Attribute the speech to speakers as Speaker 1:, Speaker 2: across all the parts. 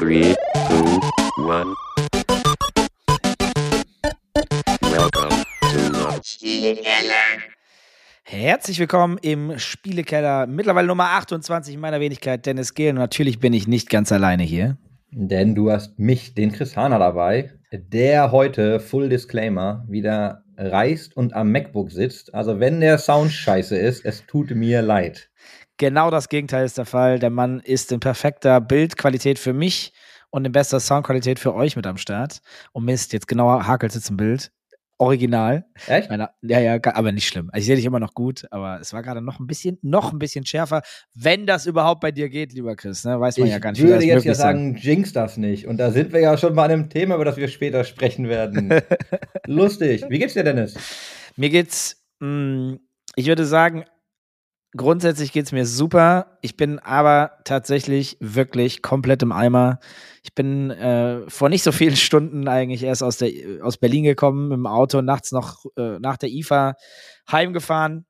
Speaker 1: Three, two, one. Welcome to the
Speaker 2: Herzlich willkommen im Spielekeller, mittlerweile Nummer 28 in meiner Wenigkeit, Dennis Gehl. Und natürlich bin ich nicht ganz alleine hier.
Speaker 3: Denn du hast mich, den Chris Hahner, dabei, der heute, Full Disclaimer, wieder reist und am MacBook sitzt. Also wenn der Sound scheiße ist, es tut mir leid.
Speaker 2: Genau das Gegenteil ist der Fall. Der Mann ist in perfekter Bildqualität für mich und in bester Soundqualität für euch mit am Start. Und Mist, jetzt genauer hakelt es im Bild. Original.
Speaker 3: Echt?
Speaker 2: Meiner, ja, ja, aber nicht schlimm. Also ich sehe dich immer noch gut, aber es war gerade noch ein bisschen, noch ein bisschen schärfer, wenn das überhaupt bei dir geht, lieber Chris. Ne? Weiß man
Speaker 3: Ich
Speaker 2: ja gar nicht, wie
Speaker 3: würde jetzt ja
Speaker 2: sein.
Speaker 3: sagen, jinx das nicht. Und da sind wir ja schon bei einem Thema, über das wir später sprechen werden. Lustig. Wie geht's dir, Dennis?
Speaker 2: Mir geht's, mh, ich würde sagen, grundsätzlich geht's mir super. Ich bin aber tatsächlich wirklich komplett im Eimer. Ich bin äh, vor nicht so vielen Stunden eigentlich erst aus, der, aus Berlin gekommen, im Auto nachts noch äh, nach der IFA heimgefahren.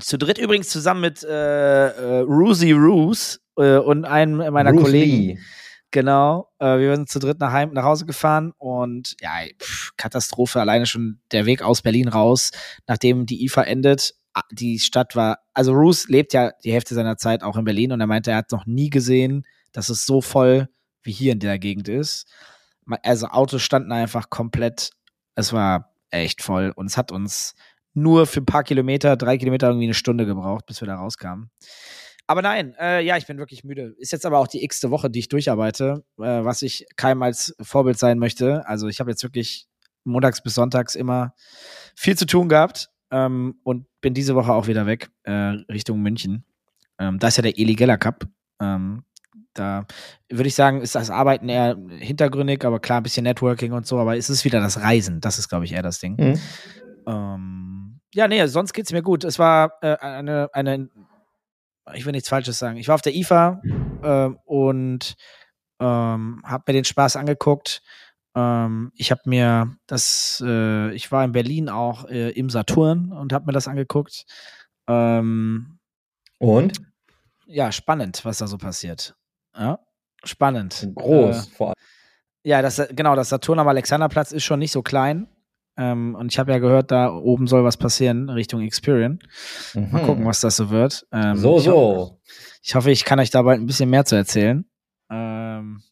Speaker 2: Zu dritt übrigens zusammen mit äh, äh, Rusi Roos äh, und einem meiner
Speaker 3: Bruce
Speaker 2: Kollegen.
Speaker 3: Lee.
Speaker 2: Genau, äh, wir sind zu dritt nach, heim, nach Hause gefahren und ja, pff, Katastrophe, alleine schon der Weg aus Berlin raus, nachdem die IFA endet. Ah, Die Stadt war, also Roos lebt ja die Hälfte seiner Zeit auch in Berlin und er meinte, er hat noch nie gesehen, dass es so voll wie hier in der Gegend ist. Also Autos standen einfach komplett, es war echt voll und es hat uns nur für ein paar Kilometer, drei Kilometer irgendwie eine Stunde gebraucht, bis wir da rauskamen. Aber nein, äh, ja, ich bin wirklich müde. Ist jetzt aber auch die x-te Woche, die ich durcharbeite, äh, was ich keinem als Vorbild sein möchte. Also ich habe jetzt wirklich montags bis sonntags immer viel zu tun gehabt ähm, und bin diese Woche auch wieder weg äh, Richtung München. Ähm, da ist ja der Eli Geller Cup. Ähm, da würde ich sagen, ist das Arbeiten eher hintergründig, aber klar, ein bisschen Networking und so, aber es ist wieder das Reisen. Das ist, glaube ich, eher das Ding.
Speaker 3: Mhm.
Speaker 2: Ähm, ja, nee, sonst geht's mir gut. Es war äh, eine, eine, ich will nichts Falsches sagen. Ich war auf der IFA ähm, und ähm, habe mir den Spaß angeguckt. Ähm, ich habe mir das, äh, ich war in Berlin auch äh, im Saturn und habe mir das angeguckt. Ähm,
Speaker 3: Und?
Speaker 2: ja, spannend, was da so passiert. Ja, spannend.
Speaker 3: Groß
Speaker 2: Äh,
Speaker 3: vor allem.
Speaker 2: ja, das, genau, das Saturn am Alexanderplatz ist schon nicht so klein. Ähm, und ich habe ja gehört, da oben soll was passieren Richtung Experian. Mal
Speaker 3: Mhm.
Speaker 2: gucken, was das so wird. Ähm,
Speaker 3: So, so.
Speaker 2: ich hoffe, ich kann euch da bald ein bisschen mehr zu erzählen. Ähm,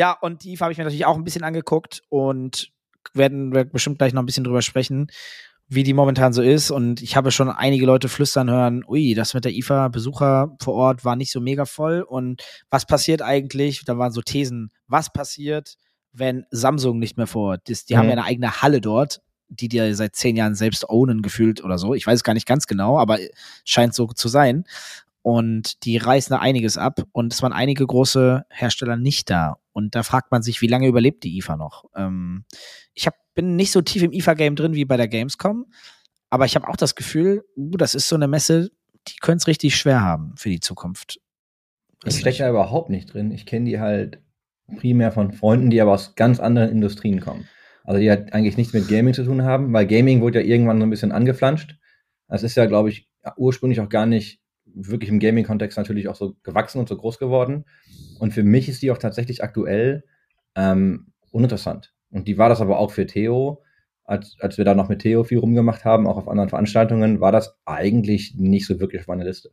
Speaker 2: ja, und die habe ich mir natürlich auch ein bisschen angeguckt und werden wir bestimmt gleich noch ein bisschen drüber sprechen, wie die momentan so ist. Und ich habe schon einige Leute flüstern hören, ui, das mit der IFA Besucher vor Ort war nicht so mega voll. Und was passiert eigentlich? Da waren so Thesen, was passiert, wenn Samsung nicht mehr vor Ort ist? Die haben
Speaker 3: Mhm.
Speaker 2: ja eine eigene Halle dort, die die ja seit zehn Jahren selbst ownen gefühlt oder so. Ich weiß es gar nicht ganz genau, aber scheint so zu sein. Und die reißen da einiges ab und es waren einige große Hersteller nicht da. Und da fragt man sich, wie lange überlebt die IFA noch? Ähm, ich hab, bin nicht so tief im IFA-Game drin wie bei der Gamescom, aber ich habe auch das Gefühl, uh, das ist so eine Messe, die könnte es richtig schwer haben für die Zukunft. Weiß
Speaker 3: Ich stecke da überhaupt nicht drin. Ich kenne die halt primär von Freunden, die aber aus ganz anderen Industrien kommen. Also die halt eigentlich nichts mit Gaming zu tun haben, weil Gaming wurde ja irgendwann so ein bisschen angeflanscht. Das ist ja, glaube ich, ursprünglich auch gar nicht wirklich im Gaming-Kontext natürlich auch so gewachsen und so groß geworden. Und für mich ist die auch tatsächlich aktuell ähm, uninteressant. Und die war das aber auch für Theo, als, als wir da noch mit Theo viel rumgemacht haben, auch auf anderen Veranstaltungen, war das eigentlich nicht so wirklich auf meiner Liste.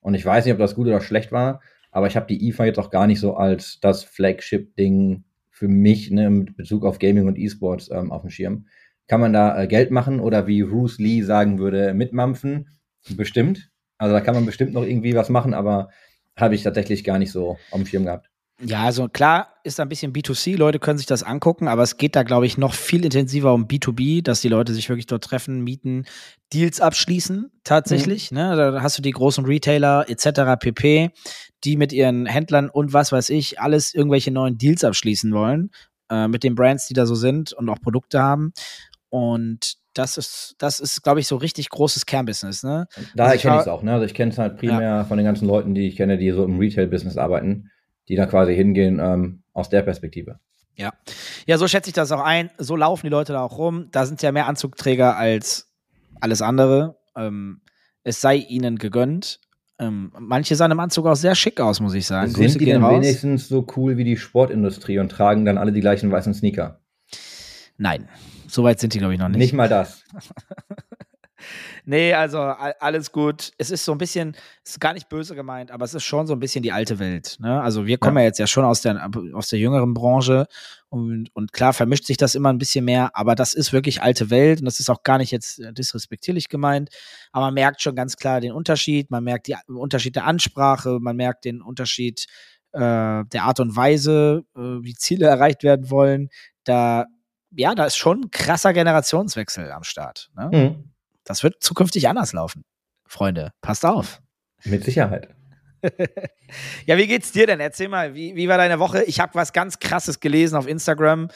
Speaker 3: Und ich weiß nicht, ob das gut oder schlecht war, aber ich habe die IFA jetzt auch gar nicht so als das Flagship-Ding für mich ne, mit Bezug auf Gaming und E-Sports ähm, auf dem Schirm. Kann man da äh, Geld machen oder wie Bruce Lee sagen würde, mitmampfen? Bestimmt. Also da kann man bestimmt noch irgendwie was machen, aber habe ich tatsächlich gar nicht so auf dem Schirm gehabt.
Speaker 2: Ja, also klar ist ein bisschen B2C, Leute können sich das angucken, aber es geht da, glaube ich, noch viel intensiver um B2B, dass die Leute sich wirklich dort treffen, mieten, Deals abschließen, tatsächlich. Ne? Da hast du die großen Retailer etc. pp, die mit ihren Händlern und was weiß ich, alles irgendwelche neuen Deals abschließen wollen, äh, mit den Brands, die da so sind und auch Produkte haben. Und das ist, das ist, glaube ich, so richtig großes Kernbusiness, ne?
Speaker 3: Daher
Speaker 2: Also ich
Speaker 3: kenne ich es auch. Ne? Also ich kenne es halt primär von den ganzen Leuten, die ich kenne, die so im Retail-Business arbeiten, die da quasi hingehen ähm, aus der Perspektive.
Speaker 2: Ja. Ja, so schätze ich das auch ein. So laufen die Leute da auch rum. Da sind ja mehr Anzugträger als alles andere. Ähm, es sei ihnen gegönnt. Ähm, manche sahen im Anzug auch sehr schick aus, muss ich sagen. Grüße
Speaker 3: Sind die
Speaker 2: gehen
Speaker 3: denn
Speaker 2: raus.
Speaker 3: wenigstens so cool wie die Sportindustrie und tragen dann alle die gleichen weißen Sneaker?
Speaker 2: Nein, soweit sind die, glaube ich, noch nicht.
Speaker 3: Nicht mal das.
Speaker 2: Nee, also alles gut. Es ist so ein bisschen, es ist gar nicht böse gemeint, aber es ist schon so ein bisschen die alte Welt. Ne? Also wir kommen ja. jetzt ja schon aus der, aus der jüngeren Branche und, und klar vermischt sich das immer ein bisschen mehr, aber das ist wirklich alte Welt und das ist auch gar nicht jetzt äh, disrespektierlich gemeint, aber man merkt schon ganz klar den Unterschied, man merkt den Unterschied der Ansprache, man merkt den Unterschied äh, der Art und Weise, äh, wie Ziele erreicht werden wollen. Da, ja, da ist schon ein krasser Generationswechsel am Start. Ne?
Speaker 3: Mhm.
Speaker 2: Das wird zukünftig anders laufen. Freunde, passt auf.
Speaker 3: Mit Sicherheit.
Speaker 2: ja, wie geht's dir denn? Erzähl mal, wie, wie war deine Woche? Ich habe was ganz Krasses gelesen auf Instagram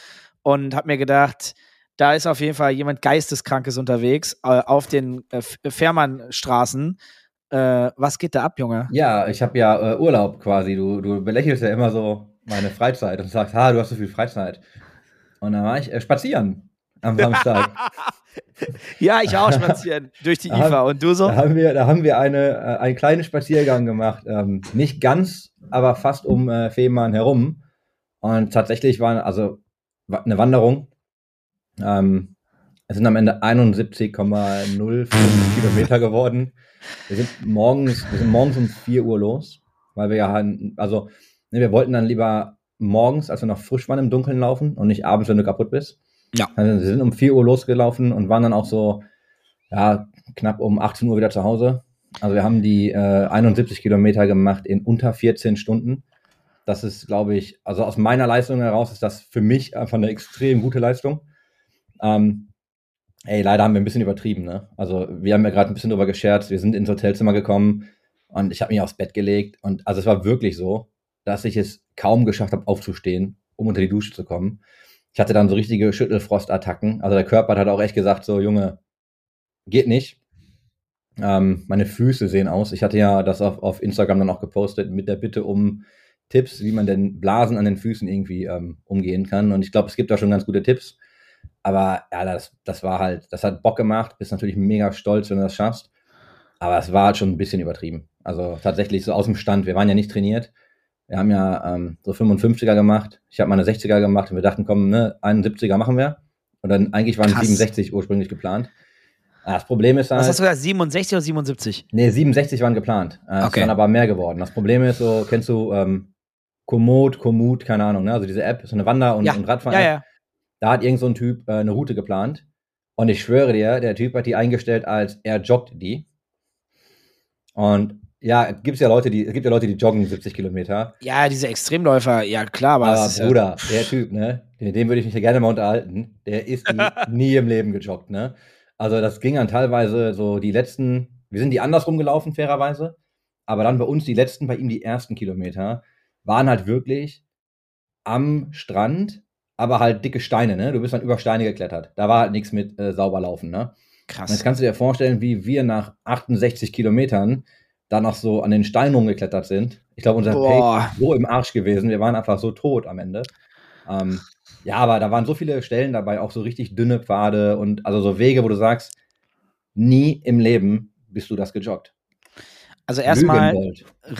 Speaker 2: und habe mir gedacht, da ist auf jeden Fall jemand Geisteskrankes unterwegs äh, auf den äh, Fährmannstraßen. Äh, was geht da ab, Junge?
Speaker 3: Ja, ich habe ja äh, Urlaub quasi. Du, du belächelst ja immer so meine Freizeit und sagst, ha, du hast so viel Freizeit. Und dann war ich äh, spazieren am Samstag.
Speaker 2: ja, ich auch spazieren durch die IFA. Und du so?
Speaker 3: Da haben wir, da haben wir eine, äh, einen kleinen Spaziergang gemacht. Ähm, nicht ganz, aber fast um äh, Fehmarn herum. Und tatsächlich war also eine Wanderung. Ähm, es sind am Ende 71,05 Kilometer geworden. Wir sind morgens, wir sind morgens um 4 Uhr los, weil wir ja, also ne, wir wollten dann lieber morgens, als wir noch frisch waren, im Dunkeln laufen und nicht abends, wenn du kaputt bist.
Speaker 2: Ja.
Speaker 3: Also wir sind um 4 Uhr losgelaufen und waren dann auch so, ja, knapp um 18 Uhr wieder zu Hause. Also wir haben die äh, 71 Kilometer gemacht in unter 14 Stunden. Das ist, glaube ich, also aus meiner Leistung heraus ist das für mich einfach eine extrem gute Leistung. Ähm, ey, leider haben wir ein bisschen übertrieben, ne? Also wir haben ja gerade ein bisschen drüber gescherzt. Wir sind ins Hotelzimmer gekommen und ich habe mich aufs Bett gelegt und also es war wirklich so, dass ich es kaum geschafft habe, aufzustehen, um unter die Dusche zu kommen. Ich hatte dann so richtige Schüttelfrostattacken. Also der Körper hat auch echt gesagt, so Junge, geht nicht. Ähm, meine Füße sehen aus. Ich hatte ja das auf, auf Instagram dann auch gepostet mit der Bitte um Tipps, wie man denn Blasen an den Füßen irgendwie ähm, umgehen kann. Und ich glaube, es gibt da schon ganz gute Tipps. Aber ja, das, das war halt, das hat Bock gemacht. Bist natürlich mega stolz, wenn du das schaffst. Aber es war halt schon ein bisschen übertrieben. Also tatsächlich so aus dem Stand. Wir waren ja nicht trainiert. Wir haben ja ähm, so 55er gemacht. Ich habe meine 60er gemacht und wir dachten, komm, ne, 71er machen wir. Und dann eigentlich waren
Speaker 2: Krass.
Speaker 3: 67 ursprünglich geplant. Ah, Das Problem ist halt,
Speaker 2: Was hast du gesagt? 67 oder 77?
Speaker 3: Nee, 67 waren geplant. Äh, Es
Speaker 2: Okay.
Speaker 3: sind aber mehr geworden. Das Problem ist so, kennst du ähm, Komoot, Komoot, keine Ahnung, ne? Also diese App, so eine Wander- und,
Speaker 2: Ja.
Speaker 3: und Radfahren.
Speaker 2: Ja, ja.
Speaker 3: Da hat irgend so ein Typ äh, eine Route geplant. Und ich schwöre dir, der Typ hat die eingestellt als er joggt die. Und ja, es gibt ja Leute, die, es gibt ja Leute, die joggen 70 Kilometer.
Speaker 2: Ja, diese Extremläufer, ja klar, aber,
Speaker 3: Aber
Speaker 2: ist ja-
Speaker 3: Bruder, der Typ, ne? Mit dem würde ich mich ja gerne mal unterhalten. Der ist die nie im Leben gejoggt, ne? Also das ging dann teilweise so die letzten, wir sind die andersrum gelaufen, fairerweise. Aber dann bei uns die letzten, bei ihm die ersten Kilometer, waren halt wirklich am Strand, aber halt dicke Steine, ne? Du bist dann über Steine geklettert. Da war halt nichts mit äh, sauber laufen, ne? Und jetzt
Speaker 2: krass.
Speaker 3: kannst du dir vorstellen, wie wir nach 68 Kilometern da noch so an den Steinen rumgeklettert sind. Ich glaube, unser Pace
Speaker 2: Boah.
Speaker 3: ist so im Arsch gewesen. Wir waren einfach so tot am Ende. Ähm, ja, aber da waren so viele Stellen dabei, auch so richtig dünne Pfade und also so Wege, wo du sagst, nie im Leben bist du das gejoggt.
Speaker 2: Also erstmal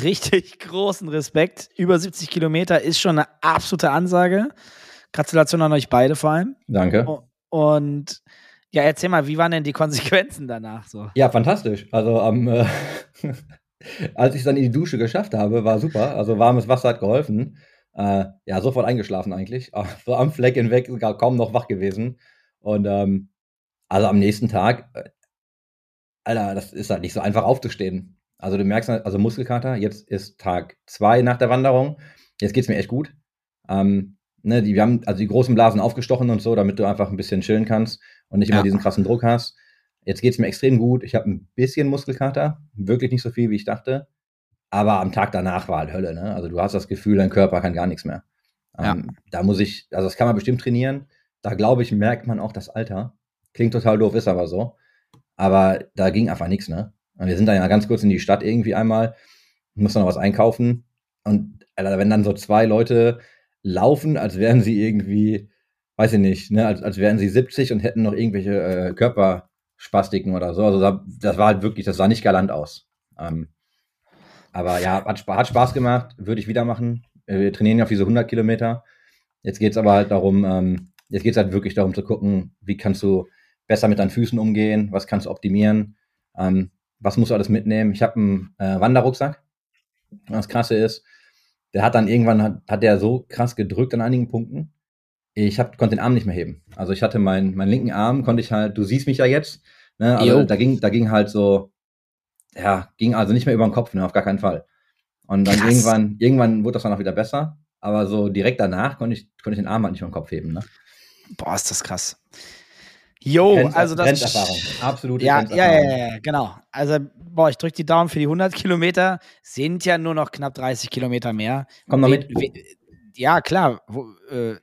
Speaker 2: richtig großen Respekt. Über 70 Kilometer ist schon eine absolute Ansage. Gratulation an euch beide vor allem.
Speaker 3: Danke.
Speaker 2: Und ja, erzähl mal, wie waren denn die Konsequenzen danach so?
Speaker 3: Ja, fantastisch. Also am, äh, als ich es dann in die Dusche geschafft habe, war super. Also warmes Wasser hat geholfen. Äh, ja, sofort eingeschlafen eigentlich. So am Fleck hinweg, kaum noch wach gewesen. Und ähm, also am nächsten Tag, äh, Alter, das ist halt nicht so einfach aufzustehen. Also du merkst, halt, also Muskelkater, jetzt ist Tag zwei nach der Wanderung. Jetzt geht's mir echt gut. Ähm, ne, die, wir haben also die großen Blasen aufgestochen und so, damit du einfach ein bisschen chillen kannst und nicht immer
Speaker 2: Ja.
Speaker 3: diesen krassen Druck hast. Jetzt geht's mir extrem gut. Ich habe ein bisschen Muskelkater, wirklich nicht so viel, wie ich dachte. Aber am Tag danach war halt Hölle. Ne? Also du hast das Gefühl, dein Körper kann gar nichts mehr. Ähm, Da muss ich, also das kann man bestimmt trainieren. Da glaube ich, merkt man auch das Alter. Klingt total doof, ist aber so. Aber da ging einfach nichts, ne? Und wir sind dann ja ganz kurz in die Stadt irgendwie einmal, mussten noch was einkaufen. Und wenn dann so zwei Leute laufen, als wären sie irgendwie, weiß ich nicht, ne, als, als wären sie 70 und hätten noch irgendwelche äh, Körperspastiken oder so. Also da, das war halt wirklich, das sah nicht galant aus. Ähm, Aber ja, hat, hat Spaß gemacht, würde ich wieder machen. Äh, Wir trainieren ja auf diese 100 Kilometer. Jetzt geht's aber halt darum, ähm, jetzt geht's halt wirklich darum zu gucken, wie kannst du besser mit deinen Füßen umgehen, was kannst du optimieren, ähm, was musst du alles mitnehmen. Ich habe einen äh, Wanderrucksack. Das Krasse ist, der hat dann irgendwann, hat, hat der so krass gedrückt an einigen Punkten, ich hab, konnte den Arm nicht mehr heben. Also ich hatte meinen meinen linken Arm, konnte ich halt, du siehst mich ja jetzt, ne? Also da ging, da ging halt so, ja, ging also nicht mehr über den Kopf, ne, auf gar keinen Fall. Und dann
Speaker 2: Krass.
Speaker 3: irgendwann, irgendwann wurde das dann auch wieder besser, aber so direkt danach konnte ich, konnte ich den Arm halt nicht über den Kopf heben, ne?
Speaker 2: Boah, ist das krass. Jo,
Speaker 3: Grenz-
Speaker 2: also das.
Speaker 3: Grenzerfahrung, absolute
Speaker 2: Ja, ja,
Speaker 3: Grenzerfahrung.
Speaker 2: ja, ja, genau. Also, boah, ich drücke die Daumen für die 100 Kilometer. Sind ja nur noch knapp 30 Kilometer mehr.
Speaker 3: Komm noch mit.
Speaker 2: ja, klar. Wo, äh,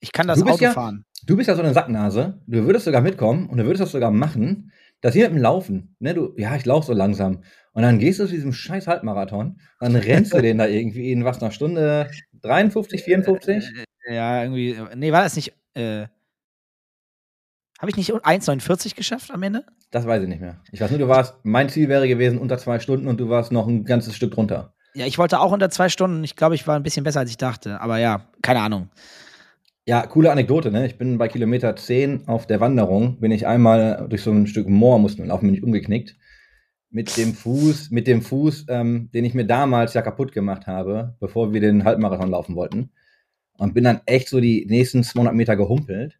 Speaker 2: ich kann das Auto
Speaker 3: ja-
Speaker 2: fahren.
Speaker 3: Du bist ja so eine Sacknase, du würdest sogar mitkommen und du würdest das sogar machen, dass hier mit dem Laufen, ne, du, ja, ich laufe so langsam. Und dann gehst du zu diesem scheiß Halbmarathon, dann rennst du den da irgendwie in was, einer Stunde 53, 54?
Speaker 2: Ja, irgendwie. äh, Nee, war das nicht. Äh, Habe ich nicht 1,49 geschafft am Ende?
Speaker 3: Das weiß ich nicht mehr. Ich weiß nur, du warst, mein Ziel wäre gewesen unter zwei Stunden und du warst noch ein ganzes Stück drunter.
Speaker 2: Ja, ich wollte auch unter zwei Stunden. Ich glaube, ich war ein bisschen besser, als ich dachte. Aber ja, keine Ahnung.
Speaker 3: Ja, coole Anekdote, ne? Ich bin bei Kilometer 10 auf der Wanderung, bin ich einmal durch so ein Stück Moor, mussten wir laufen, bin ich umgeknickt. Mit dem Fuß, mit dem Fuß, ähm, den ich mir damals ja kaputt gemacht habe, bevor wir den Halbmarathon laufen wollten. Und bin dann echt so die nächsten 200 Meter gehumpelt.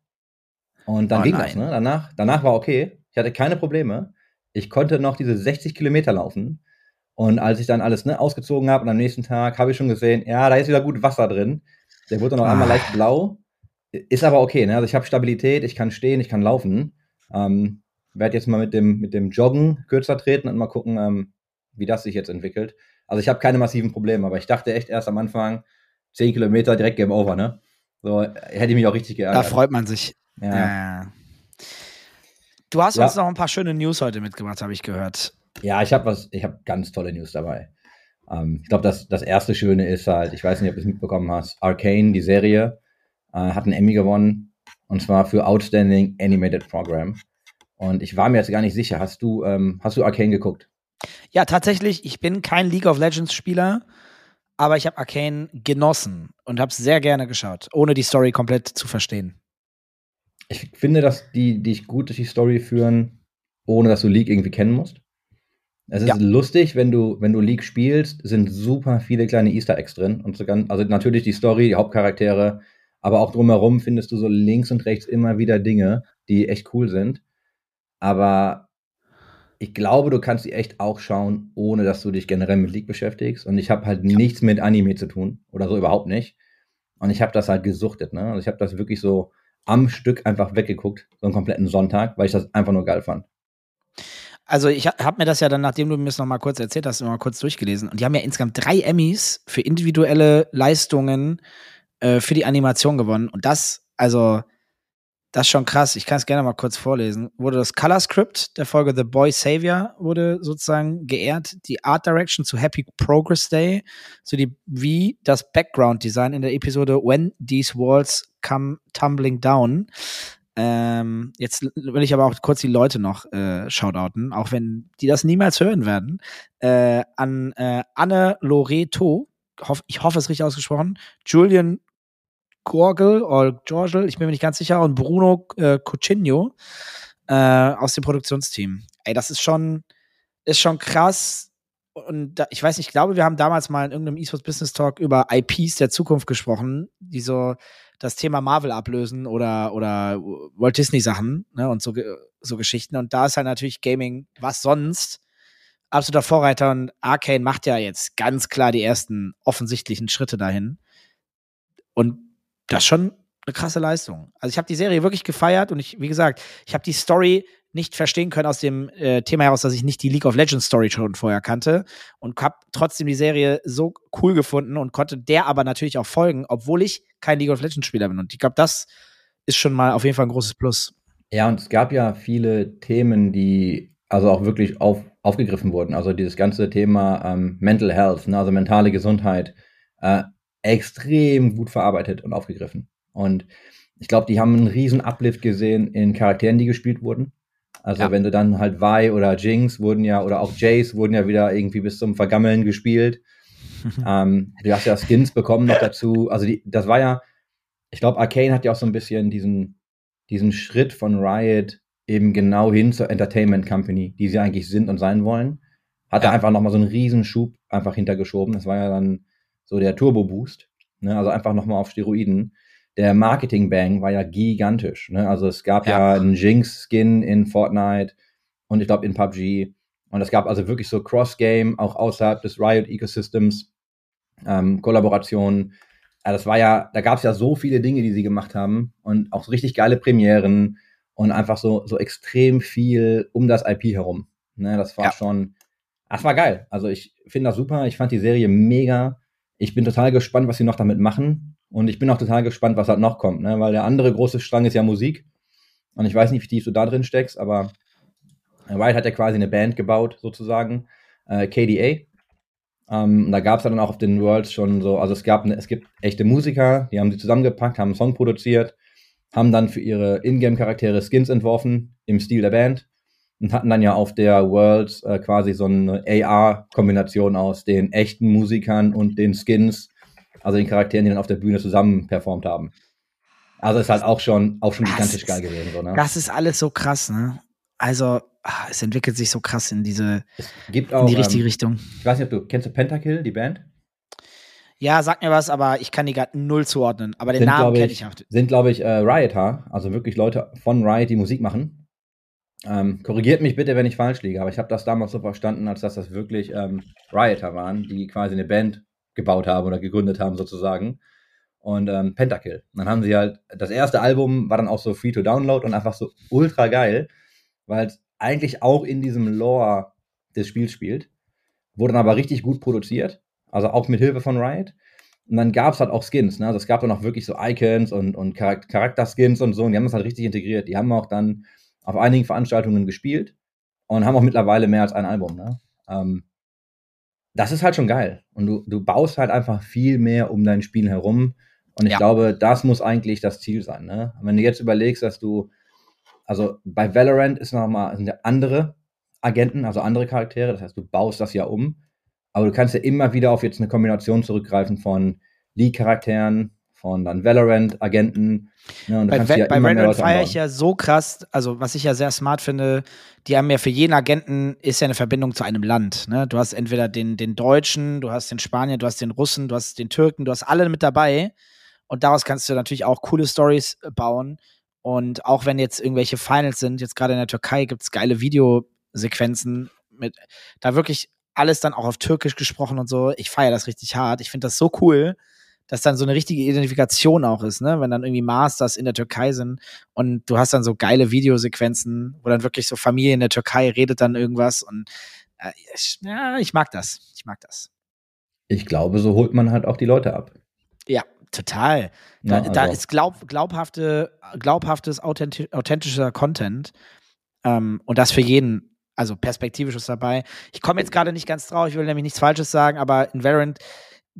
Speaker 3: Und dann
Speaker 2: Oh
Speaker 3: ging
Speaker 2: nein.
Speaker 3: das, ne? Danach, danach war okay. Ich hatte keine Probleme. Ich konnte noch diese 60 Kilometer laufen. Und als ich dann alles ne, ausgezogen habe und am nächsten Tag habe ich schon gesehen, ja, da ist wieder gut Wasser drin. Der wurde noch einmal
Speaker 2: Ah.
Speaker 3: leicht blau. Ist aber okay, ne? Also ich habe Stabilität, ich kann stehen, ich kann laufen. Ähm, werde jetzt mal mit dem, mit dem Joggen kürzer treten und mal gucken, ähm, wie das sich jetzt entwickelt. Also ich habe keine massiven Probleme, aber ich dachte echt erst am Anfang, 10 Kilometer direkt Game Over, ne? So äh, hätte ich mich auch richtig
Speaker 2: Da
Speaker 3: geärgert.
Speaker 2: freut man sich.
Speaker 3: ja.
Speaker 2: Ja. Du hast
Speaker 3: Ja.
Speaker 2: uns noch ein paar schöne News heute mitgebracht, habe ich gehört.
Speaker 3: Ja, ich habe was, ich habe ganz tolle News dabei. Ähm, ich glaube, das, das erste Schöne ist halt, ich weiß nicht, ob du es mitbekommen hast, Arcane, die Serie, äh, hat einen Emmy gewonnen und zwar für Outstanding Animated Program. Und ich war mir jetzt gar nicht sicher, hast du, ähm, hast du Arcane geguckt?
Speaker 2: Ja, tatsächlich, ich bin kein League of Legends Spieler, aber ich habe Arcane genossen und habe es sehr gerne geschaut, ohne die Story komplett zu verstehen.
Speaker 3: Ich finde, dass die dich gut durch die Story führen, ohne dass du League irgendwie kennen musst. Es ist
Speaker 2: Ja.
Speaker 3: lustig, wenn du, wenn du League spielst, sind super viele kleine Easter Eggs drin. Und so ganz, also natürlich die Story, die Hauptcharaktere, aber auch drumherum findest du so links und rechts immer wieder Dinge, die echt cool sind. Aber ich glaube, du kannst sie echt auch schauen, ohne dass du dich generell mit League beschäftigst. Und ich habe halt nichts mit Anime zu tun oder so überhaupt nicht. Und ich habe das halt gesuchtet, ne? Also ich habe das wirklich so am Stück einfach weggeguckt, so einen kompletten Sonntag, weil ich das einfach nur geil fand.
Speaker 2: Also ich habe mir das ja dann, nachdem du mir es noch mal kurz erzählt hast, noch mal kurz durchgelesen. Und die haben ja insgesamt drei Emmys für individuelle Leistungen äh, für die Animation gewonnen. Und das, also, das ist schon krass. Ich kann es gerne mal kurz vorlesen. Wurde das Color Script der Folge The Boy Savior wurde sozusagen geehrt. Die Art Direction zu Happy Progress Day sowie wie das Background Design in der Episode When These Walls Come Tumbling Down. Ähm, jetzt will ich aber auch kurz die Leute noch äh, shoutouten, auch wenn die das niemals hören werden. Äh, an äh, Anne Loreto, hoff, ich hoffe es richtig ausgesprochen, Julian Gorgel oder Georgel, ich bin mir nicht ganz sicher, und Bruno äh, Cucigno äh, aus dem Produktionsteam. Ey, das ist schon, ist schon krass. Und da, ich weiß nicht, ich glaube, wir haben damals mal in irgendeinem eSports Business Talk über IPs der Zukunft gesprochen, die so das Thema Marvel ablösen oder, oder Walt Disney Sachen ne, und so, so Geschichten. Und da ist halt natürlich Gaming, was sonst, absoluter Vorreiter. Und Arcane macht ja jetzt ganz klar die ersten offensichtlichen Schritte dahin. Und das ist schon eine krasse Leistung. Also ich habe die Serie wirklich gefeiert und ich, wie gesagt, ich habe die Story nicht verstehen können aus dem äh, Thema heraus, dass ich nicht die League of Legends Story schon vorher kannte und habe trotzdem die Serie so cool gefunden und konnte der aber natürlich auch folgen, obwohl ich kein League of Legends Spieler bin. Und ich glaube, das ist schon mal auf jeden Fall ein großes Plus.
Speaker 3: Ja, und es gab ja viele Themen, die also auch wirklich auf, aufgegriffen wurden. Also dieses ganze Thema ähm, Mental Health, ne, also mentale Gesundheit, äh, extrem gut verarbeitet und aufgegriffen. Und ich glaube, die haben einen riesen Uplift gesehen in Charakteren, die gespielt wurden. Also
Speaker 2: Ja.
Speaker 3: wenn du dann halt Vi oder Jinx wurden ja, oder auch Jace wurden ja wieder irgendwie bis zum Vergammeln gespielt. ähm, du hast ja Skins bekommen noch dazu. Also die, das war ja, ich glaube, Arcane hat ja auch so ein bisschen diesen, diesen Schritt von Riot eben genau hin zur Entertainment Company, die sie eigentlich sind und sein wollen. Hat da
Speaker 2: Ja.
Speaker 3: einfach nochmal so einen Riesenschub einfach hintergeschoben. Das war ja dann so der Turbo-Boost. Ne? Also einfach nochmal auf Steroiden. Der Marketing-Bang war ja gigantisch. Ne? Also es gab ja,
Speaker 2: Ja.
Speaker 3: einen Jinx-Skin in Fortnite und ich glaube in PUBG. Und es gab also wirklich so Cross-Game, auch außerhalb des Riot-Ecosystems, ähm, Kollaborationen. Ja, das war ja, da gab es ja so viele Dinge, die sie gemacht haben und auch so richtig geile Premieren und einfach so, so extrem viel um das IP herum. Ne, das war
Speaker 2: Ja.
Speaker 3: schon, das war geil. Also ich finde das super. Ich fand die Serie mega. Ich bin total gespannt, was sie noch damit machen. Und ich bin auch total gespannt, was halt noch kommt, ne? weil der andere große Strang ist ja Musik. Und ich weiß nicht, wie tief du da drin steckst, aber Riot hat ja quasi eine Band gebaut, sozusagen, äh, KDA. Ähm, da gab es dann auch auf den Worlds schon so, also es gab, ne, es gibt echte Musiker, die haben sie zusammengepackt, haben einen Song produziert, haben dann für ihre Ingame-Charaktere Skins entworfen im Stil der Band und hatten dann ja auf der Worlds äh, quasi so eine AR-Kombination aus den echten Musikern und den Skins, also den Charakteren, die dann auf der Bühne zusammen performt haben. Also ist halt auch schon, auch schon
Speaker 2: Das
Speaker 3: gigantisch
Speaker 2: ist-
Speaker 3: geil gewesen. So, ne?
Speaker 2: Das ist alles so krass, ne? Also, ah, es entwickelt sich so krass in diese,
Speaker 3: Es gibt
Speaker 2: in
Speaker 3: auch,
Speaker 2: die richtige
Speaker 3: ähm,
Speaker 2: Richtung.
Speaker 3: ich weiß nicht, ob du, kennst du Pentakill, die Band?
Speaker 2: Ja, sag mir was, aber ich kann die gerade null zuordnen. Aber den
Speaker 3: Sind,
Speaker 2: Namen kenne ich auch.
Speaker 3: Sind, glaube ich, äh, Rioter, also wirklich Leute von Riot, die Musik machen. Ähm, korrigiert mich bitte, wenn ich falsch liege, aber ich habe das damals so verstanden, als dass das wirklich ähm, Rioter waren, die quasi eine Band gebaut haben oder gegründet haben sozusagen. Und ähm, Pentakill. Dann haben sie halt, das erste Album war dann auch so free to download und einfach so ultra geil, weil es eigentlich auch in diesem Lore des Spiels spielt. Wurde dann aber richtig gut produziert, also auch mit Hilfe von Riot. Und dann gab es halt auch Skins, ne? Also es gab dann auch wirklich so Icons und, und Charak- Charakterskins und so. Und die haben das halt richtig integriert. Die haben auch dann auf einigen Veranstaltungen gespielt und haben auch mittlerweile mehr als ein Album, ne? Ähm, das ist halt schon geil. Und du, du baust halt einfach viel mehr um dein Spiel herum. Und ich
Speaker 2: Ja.
Speaker 3: glaube, das muss eigentlich das Ziel sein, ne? Wenn du jetzt überlegst, dass du, also bei Valorant ist nochmal, sind ja andere Agenten, also andere Charaktere. Das heißt, du baust das ja um. Aber du kannst ja immer wieder auf jetzt eine Kombination zurückgreifen von League-Charakteren, von dann Valorant-Agenten. Ne,
Speaker 2: Bei, Va-
Speaker 3: ja
Speaker 2: bei Valorant feiere ich ja so krass, also was ich ja sehr smart finde, die haben ja für jeden Agenten ist ja eine Verbindung zu einem Land. Ne? Du hast entweder den, den Deutschen, du hast den Spanier, du hast den Russen, du hast den Türken, du hast alle mit dabei. Und daraus kannst du natürlich auch coole Stories äh, bauen. Und auch wenn jetzt irgendwelche Finals sind, jetzt gerade in der Türkei gibt es geile Videosequenzen mit, da wirklich alles dann auch auf Türkisch gesprochen und so. Ich feiere das richtig hart. Ich finde das so cool, dass dann so eine richtige Identifikation auch ist, ne? Wenn dann irgendwie Masters in der Türkei sind und du hast dann so geile Videosequenzen, wo dann wirklich so Familie in der Türkei redet dann irgendwas und äh, ich, ja, ich mag das. Ich mag das.
Speaker 3: Ich glaube, so holt man halt auch die Leute ab.
Speaker 2: Ja, total. Da, da
Speaker 3: also-
Speaker 2: ist glaub, glaubhafte, glaubhaftes, authenti authentischer Content. Ähm, und das für jeden, also perspektivisch ist dabei. Ich komme jetzt gerade nicht ganz drauf, ich will nämlich nichts Falsches sagen, aber in Valorant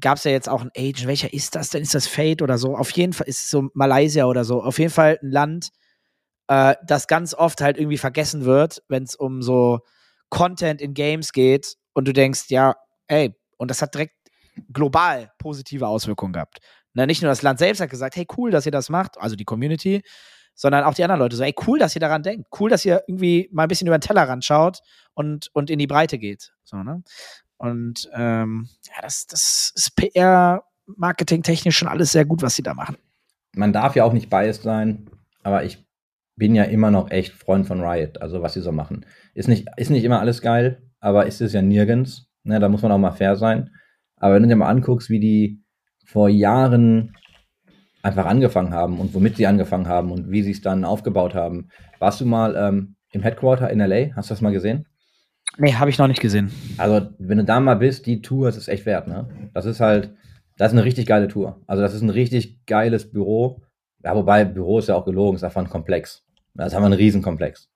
Speaker 2: gab es ja jetzt auch ein Agent. Welcher ist das denn? Ist das Fate oder so? Auf jeden Fall ist es so Malaysia oder so. Auf jeden Fall ein Land, äh, das ganz oft halt irgendwie vergessen wird, wenn es um so Content in Games geht und du denkst, ja, ey, und das hat direkt global positive Auswirkungen gehabt. Ne, nicht nur das Land selbst hat gesagt, hey, cool, dass ihr das macht, also die Community, sondern auch die anderen Leute so, ey, cool, dass ihr daran denkt, cool, dass ihr irgendwie mal ein bisschen über den Tellerrand schaut und, und in die Breite geht. So, ne? Und ähm, ja, das, das ist PR, marketingtechnisch schon alles sehr gut, was sie da machen.
Speaker 3: man darf ja auch nicht biased sein, aber ich bin ja immer noch echt Freund von Riot, also was sie so machen. Ist nicht, ist nicht immer alles geil, aber ist es ja nirgends. Ne, da muss man auch mal fair sein. Aber wenn du dir mal anguckst, wie die vor Jahren einfach angefangen haben und womit sie angefangen haben und wie sie es dann aufgebaut haben. Warst du mal ähm, im Headquarter in LA? Hast du das mal gesehen?
Speaker 2: Nee, habe ich noch nicht gesehen.
Speaker 3: Also, wenn du da mal bist, die Tour, ist echt wert, ne? Das ist halt, das ist eine richtig geile Tour. Also, das ist ein richtig geiles Büro. Ja, wobei, Büro ist ja auch gelogen, ist einfach ein Komplex. Das ist einfach ein Riesenkomplex.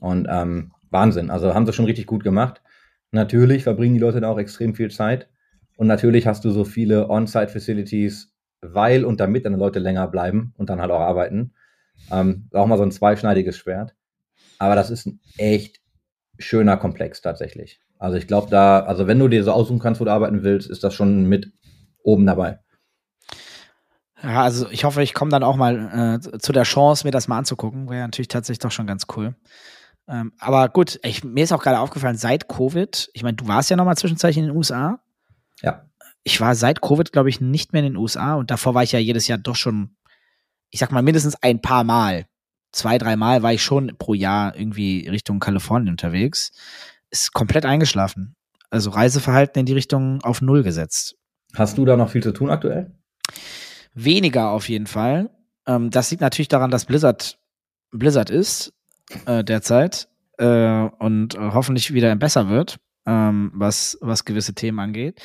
Speaker 3: Und ähm, Wahnsinn. Also, haben sie schon richtig gut gemacht. Natürlich verbringen die Leute da auch extrem viel Zeit. Und natürlich hast du so viele On-Site-Facilities, weil und damit deine Leute länger bleiben und dann halt auch arbeiten. Ähm, auch mal so ein zweischneidiges Schwert. aber das ist ein echt schöner Komplex tatsächlich. Also ich glaube da, also wenn du dir so aussuchen kannst, wo du arbeiten willst, ist das schon mit oben dabei.
Speaker 2: Ja, also ich hoffe, ich komme dann auch mal äh, zu der Chance, mir das mal anzugucken. Wäre natürlich tatsächlich doch schon ganz cool. Ähm, aber gut, ich, mir ist auch gerade aufgefallen, seit Covid, ich meine, du warst ja noch mal zwischenzeitlich in den USA.
Speaker 3: Ja.
Speaker 2: Ich war seit Covid, glaube ich, nicht mehr in den USA und davor war ich ja jedes Jahr doch schon, ich sag mal, mindestens ein paar Mal. Zwei, drei Mal war ich schon pro Jahr irgendwie Richtung Kalifornien unterwegs. Ist komplett eingeschlafen. Also Reiseverhalten in die Richtung auf Null gesetzt.
Speaker 3: Hast du da noch viel zu tun aktuell?
Speaker 2: Weniger auf jeden Fall. Ähm, das liegt natürlich daran, dass Blizzard Blizzard ist äh, derzeit äh, und äh, hoffentlich wieder besser wird, ähm, was, was gewisse Themen angeht.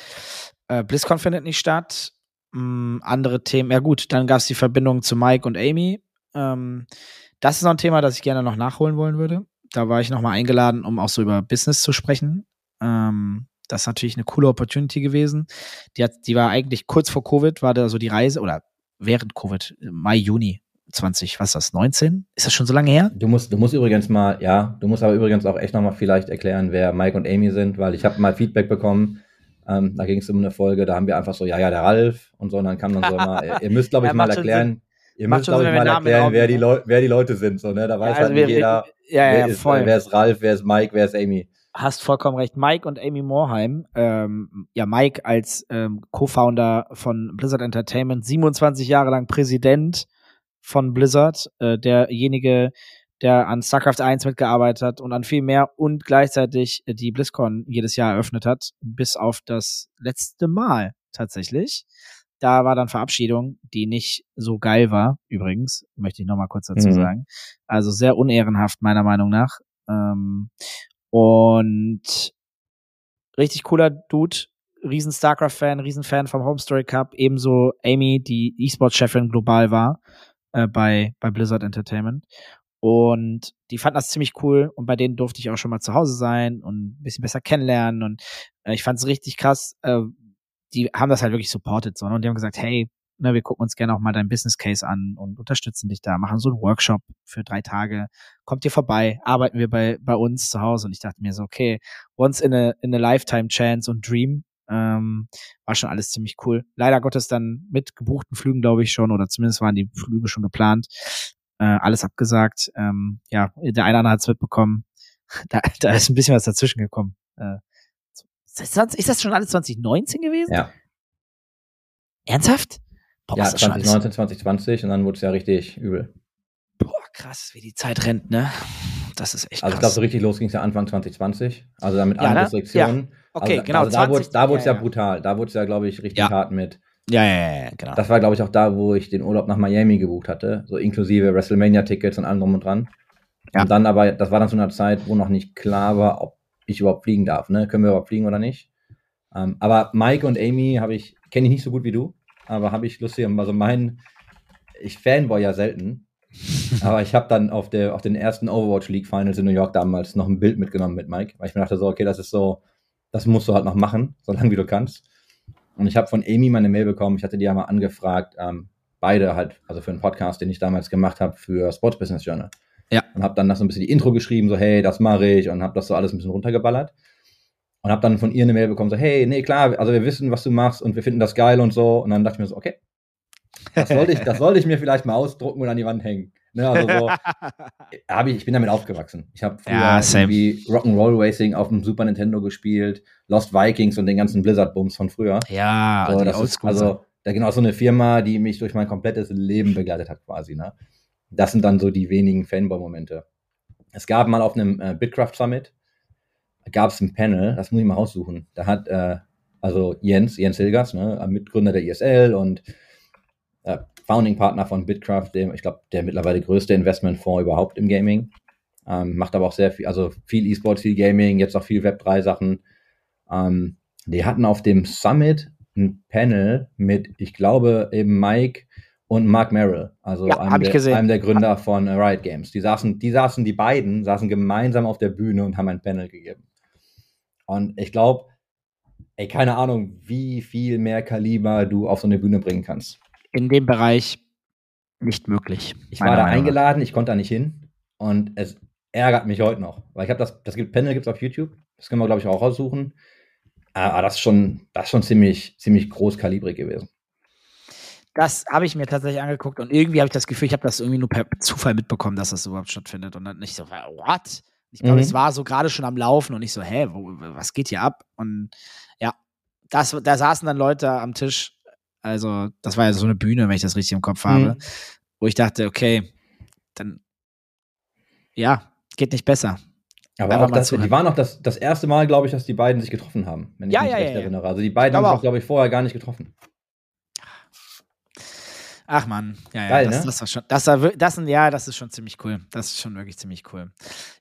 Speaker 2: Äh, BlizzCon findet nicht statt. Ähm, andere Themen, ja gut, dann gab es die Verbindung zu Mike und Amy. Ähm, das ist noch ein Thema, das ich gerne noch nachholen wollen würde. Da war ich nochmal eingeladen, um auch so über Business zu sprechen. Ähm, das ist natürlich eine coole Opportunity gewesen. Die, hat, die war eigentlich kurz vor Covid, war da so die Reise, oder während Covid, Mai, Juni 20, was ist das, 19? Ist das schon so lange her?
Speaker 3: Du musst, du musst übrigens mal, ja, du musst aber übrigens auch echt nochmal vielleicht erklären, wer Mike und Amy sind, weil ich habe mal Feedback bekommen, ähm, da ging es um eine Folge, da haben wir einfach so, ja, ja, der Ralf und so, und dann kam dann so immer, ihr, ihr müsst, glaube ich,
Speaker 2: Ja,
Speaker 3: mal erklären, ihr
Speaker 2: Macht
Speaker 3: müsst,
Speaker 2: schon
Speaker 3: glaube ich, mal erklären, wer
Speaker 2: Raum
Speaker 3: die. Leu wer die Leute sind, so, ne, da weiß
Speaker 2: also
Speaker 3: halt
Speaker 2: wir-
Speaker 3: nicht jeder,
Speaker 2: Ja, ja,
Speaker 3: wer,
Speaker 2: ja,
Speaker 3: ist,
Speaker 2: voll.
Speaker 3: wer ist Ralf, wer ist Mike, wer ist Amy.
Speaker 2: hast vollkommen recht. Mike und Amy Morheim, ähm, ja, Mike als ähm, Co-Founder von Blizzard Entertainment, 27 Jahre lang Präsident von Blizzard, äh, derjenige, der an StarCraft 1 mitgearbeitet hat und an viel mehr und gleichzeitig äh, die BlizzCon jedes Jahr eröffnet hat, bis auf das letzte Mal tatsächlich. Da war dann Verabschiedung, die nicht so geil war, übrigens, möchte ich nochmal kurz dazu
Speaker 3: Mhm.
Speaker 2: sagen. Also sehr unehrenhaft, meiner Meinung nach. Ähm, und richtig cooler Dude, riesen StarCraft-Fan, riesen Fan vom Homestory Cup, ebenso Amy, die E-Sport-Chefin global war äh, bei, bei Blizzard Entertainment. Und die fanden das ziemlich cool und bei denen durfte ich auch schon mal zu Hause sein und ein bisschen besser kennenlernen. Und äh, ich fand es richtig krass. Äh, die haben das halt wirklich supported, so, ne? und die haben gesagt, hey, ne, wir gucken uns gerne auch mal dein Business Case an und unterstützen dich da, machen so einen Workshop für drei Tage, kommt ihr vorbei, arbeiten wir bei, bei uns zu Hause. Und ich dachte mir so, okay, once in a, in a lifetime chance und dream. Ähm, war schon alles ziemlich cool. Leider Gottes dann mit gebuchten Flügen, glaube ich schon, oder zumindest waren die Flüge schon geplant. Äh, alles abgesagt. Ähm, ja, der eine oder andere hat es mitbekommen. Da, da ist ein bisschen was dazwischen gekommen. Äh, ist, das, schon alles 2019 gewesen?
Speaker 3: Ja,
Speaker 2: Ernsthaft? Boah,
Speaker 3: ja
Speaker 2: ist das schon alles-
Speaker 3: 2019, 2020 und dann wurde es ja richtig übel.
Speaker 2: Boah, krass, wie die Zeit rennt, ne? Das ist echt
Speaker 3: Also ich
Speaker 2: krass.
Speaker 3: glaube, so richtig los ging es ja Anfang 2020, also dann mit
Speaker 2: Ja,
Speaker 3: allen
Speaker 2: ne?
Speaker 3: Restriktionen.
Speaker 2: okay,
Speaker 3: also,
Speaker 2: genau.
Speaker 3: Also da
Speaker 2: 20
Speaker 3: wurde da wurde es ja,
Speaker 2: ja, ja.
Speaker 3: brutal. Da wurde es ja, glaube ich, richtig
Speaker 2: Ja.
Speaker 3: hart mit.
Speaker 2: ja, ja, ja, ja, genau.
Speaker 3: Das war, glaube ich, auch da, wo ich den Urlaub nach Miami gebucht hatte, so inklusive WrestleMania-Tickets und allem drum und dran.
Speaker 2: Ja.
Speaker 3: Und dann aber, das war dann zu einer Zeit, wo noch nicht klar war, ob ich überhaupt fliegen darf. Ne? Können wir überhaupt fliegen oder nicht? Ähm, aber Mike und Amy habe ich, kenne ich nicht so gut wie du, aber habe ich lustig, also mein, ich fanboy ja selten, aber ich habe dann auf, der, auf den ersten Overwatch League Finals in New York damals noch ein Bild mitgenommen mit Mike, weil ich mir dachte so, okay, das ist so, das musst du halt noch machen, so lange wie du kannst. Und ich habe von Amy meine Mail bekommen, ich hatte die ja mal angefragt, ähm, beide halt, also für einen Podcast, den ich damals gemacht habe für Sports Business Journal.
Speaker 2: Ja.
Speaker 3: Und habe dann noch so ein bisschen die Intro geschrieben, so hey, das mache ich und habe das so alles ein bisschen runtergeballert. Und habe dann von ihr eine Mail bekommen, so hey, nee, klar, also wir wissen, was du machst und wir finden das geil und so. Und dann dachte ich mir so, okay, das sollte ich, das sollte ich mir vielleicht mal ausdrucken und an die Wand hängen. Ne, also so, hab ich, ich bin damit aufgewachsen. Ich habe früher
Speaker 2: Ja,
Speaker 3: irgendwie Rock'n'Roll Racing auf dem Super Nintendo gespielt, Lost Vikings und den ganzen Blizzard-Bums von früher.
Speaker 2: ja,
Speaker 3: So, das ist, also, da genau so eine Firma, die mich durch mein komplettes Leben begleitet hat, quasi. Ne? Das sind dann so die wenigen Fanboy-Momente. Es gab mal auf einem äh, Bitcraft Summit, gab es ein Panel, das muss ich mal raussuchen. Da hat äh, also Jens, Jens Hilgers, ne, Mitgründer der ISL und äh, Founding Partner von Bitcraft, dem, ich glaube, der mittlerweile größte Investmentfonds überhaupt im Gaming. Ähm, macht aber auch sehr viel, also viel E-Sports, viel Gaming, jetzt auch viel Web3-Sachen. Ähm, die hatten auf dem Summit ein Panel mit, ich glaube, eben Mike und Mark Merrill, also
Speaker 2: Ja,
Speaker 3: einem, der, einem der Gründer von äh, Riot Games. Die saßen, die saßen, die beiden saßen gemeinsam auf der Bühne und haben ein Panel gegeben. Und ich glaube, ey, keine Ahnung, wie viel mehr Kaliber du auf so eine Bühne bringen kannst.
Speaker 2: in dem Bereich nicht möglich.
Speaker 3: Ich war da eingeladen, ich konnte da nicht hin. Und es, ärgert mich heute noch. Weil ich habe das, das gibt, Panel gibt es auf YouTube. Das können wir, glaube ich, auch raussuchen. Aber das ist schon, das ist schon ziemlich, ziemlich großkalibrig gewesen.
Speaker 2: Das habe ich mir tatsächlich angeguckt und irgendwie habe ich das Gefühl, ich habe das irgendwie nur per Zufall mitbekommen, dass das überhaupt stattfindet und dann nicht so, what? Ich glaube,
Speaker 3: Mhm.
Speaker 2: es war so gerade schon am Laufen und ich so, hä, wo, was geht hier ab? Und ja, das, da saßen dann Leute am Tisch. Also, das war ja so eine Bühne, wenn ich das richtig im Kopf habe,
Speaker 3: Mhm.
Speaker 2: wo ich dachte, okay, dann, ja, geht nicht besser.
Speaker 3: Aber auch das,
Speaker 2: zuhören.
Speaker 3: die waren auch das, das erste Mal, glaube ich, dass die beiden sich getroffen haben, wenn ich
Speaker 2: Ja,
Speaker 3: mich
Speaker 2: ja,
Speaker 3: recht
Speaker 2: ja,
Speaker 3: erinnere. Also die beiden haben sich, glaube ich, vorher gar nicht getroffen.
Speaker 2: Ach man, ja, ja,
Speaker 3: Geil,
Speaker 2: das,
Speaker 3: ne?
Speaker 2: das war schon, das war, das, ja, das ist schon ziemlich cool. Das ist schon wirklich ziemlich cool.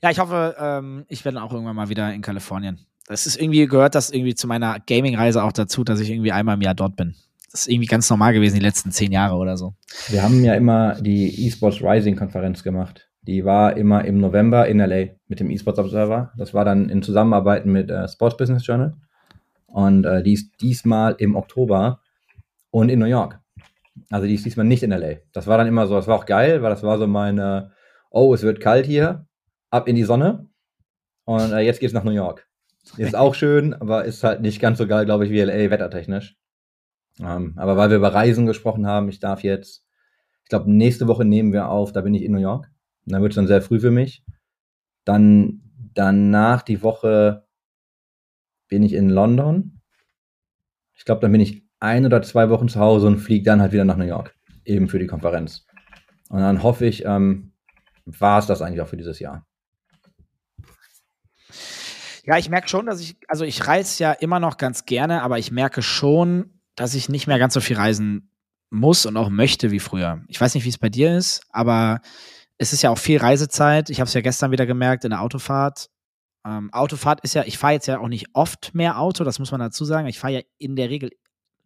Speaker 2: Ja, ich hoffe, ähm, ich werde auch irgendwann mal wieder in Kalifornien. Das ist irgendwie, gehört das irgendwie zu meiner Gaming-Reise auch dazu, dass ich irgendwie einmal im Jahr dort bin. Das ist irgendwie ganz normal gewesen, die letzten zehn Jahre oder so.
Speaker 3: Wir haben ja immer die eSports Rising Konferenz gemacht. Die war immer im November in LA mit dem eSports Observer. Das war dann in Zusammenarbeit mit äh, Sports Business Journal. Und äh, die ist diesmal im Oktober und in New York. Also die ist diesmal nicht in LA. Das war dann immer so, das war auch geil, weil das war so meine, oh, es wird kalt hier, ab in die Sonne. Und äh, jetzt geht's nach New York. Ist auch schön, aber ist halt nicht ganz so geil, glaube ich, wie LA wettertechnisch. Ähm, aber weil wir über Reisen gesprochen haben, ich darf jetzt, ich glaube, nächste Woche nehmen wir auf, da bin ich in New York. Und dann wird es dann sehr früh für mich. Dann danach die Woche bin ich in London. Ich glaube, dann bin ich ein oder zwei Wochen zu Hause und fliege dann halt wieder nach New York. Eben für die Konferenz. Und dann hoffe ich, ähm, war es das eigentlich auch für dieses Jahr.
Speaker 2: Ja, ich merke schon, dass ich, also ich reise ja immer noch ganz gerne, aber ich merke schon, dass ich nicht mehr ganz so viel reisen muss und auch möchte wie früher. Ich weiß nicht, wie es bei dir ist, aber es ist ja auch viel Reisezeit. Ich habe es ja gestern wieder gemerkt in der Autofahrt. Ähm, Autofahrt ist ja, ich fahre jetzt ja auch nicht oft mehr Auto, das muss man dazu sagen. Ich fahre ja in der Regel,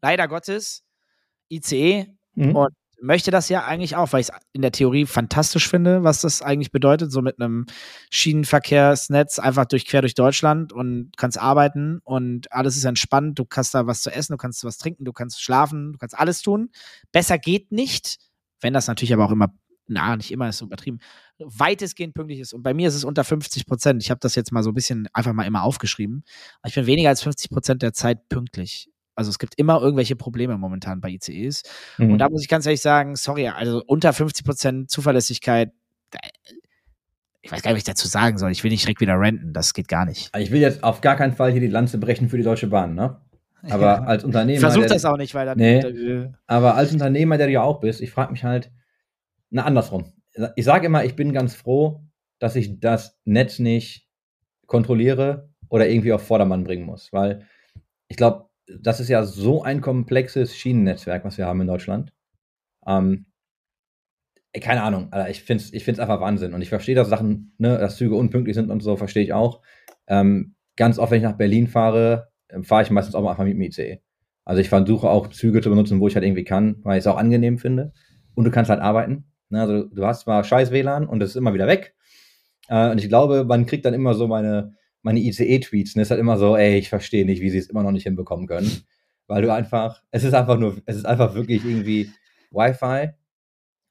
Speaker 2: leider Gottes, ICE
Speaker 3: Mhm.
Speaker 2: Und möchte das ja eigentlich auch, weil ich es in der Theorie fantastisch finde, was das eigentlich bedeutet, so mit einem Schienenverkehrsnetz einfach durch quer durch Deutschland und kannst arbeiten und alles ist entspannt, du kannst da was zu essen, du kannst was trinken, du kannst schlafen, du kannst alles tun. Besser geht nicht, wenn das natürlich aber auch immer, na, nicht immer ist so übertrieben, weitestgehend pünktlich ist. Und bei mir ist es unter 50 Prozent. Ich habe das jetzt mal so ein bisschen einfach mal immer aufgeschrieben. Ich bin weniger als 50 Prozent der Zeit pünktlich. Also es gibt immer irgendwelche Probleme momentan bei ICEs.
Speaker 3: Mhm.
Speaker 2: Und da muss ich ganz ehrlich sagen, sorry, also unter 50% Zuverlässigkeit, da- ich weiß gar nicht, was ich dazu sagen soll. Ich will nicht direkt wieder renten, das geht gar nicht.
Speaker 3: ich will jetzt auf gar keinen Fall hier die Lanze brechen für die Deutsche Bahn, ne? Aber als
Speaker 2: ich
Speaker 3: Unternehmer.
Speaker 2: versuche
Speaker 3: der-
Speaker 2: das auch nicht, weil dann.
Speaker 3: Nee.
Speaker 2: äh,
Speaker 3: Aber als Unternehmer, der du ja auch bist, ich frage mich halt, na andersrum. Ich sage immer, ich bin ganz froh, dass ich das Netz nicht kontrolliere oder irgendwie auf Vordermann bringen muss, weil ich glaube, das ist ja so ein komplexes Schienennetzwerk, was wir haben in Deutschland. Ähm, keine Ahnung, Alter, ich finde es ich find's einfach Wahnsinn und ich verstehe, dass Sachen, ne, dass Züge unpünktlich sind und so, verstehe ich auch. Ähm, ganz oft, wenn ich nach Berlin fahre, äh, fahre ich meistens auch mal einfach mit dem ICE. Also ich versuche auch Züge zu benutzen, wo ich halt irgendwie kann, weil ich es auch angenehm finde. Und du kannst halt arbeiten. Ne? Also du hast zwar scheiß WLAN und es ist immer wieder weg. Äh, und ich glaube, man kriegt dann immer so meine, meine ICE-Tweets. Es ist halt immer so, ey, ich verstehe nicht, wie sie es immer noch nicht hinbekommen können. Weil du einfach, es ist einfach nur, es ist einfach wirklich irgendwie Wi-Fi,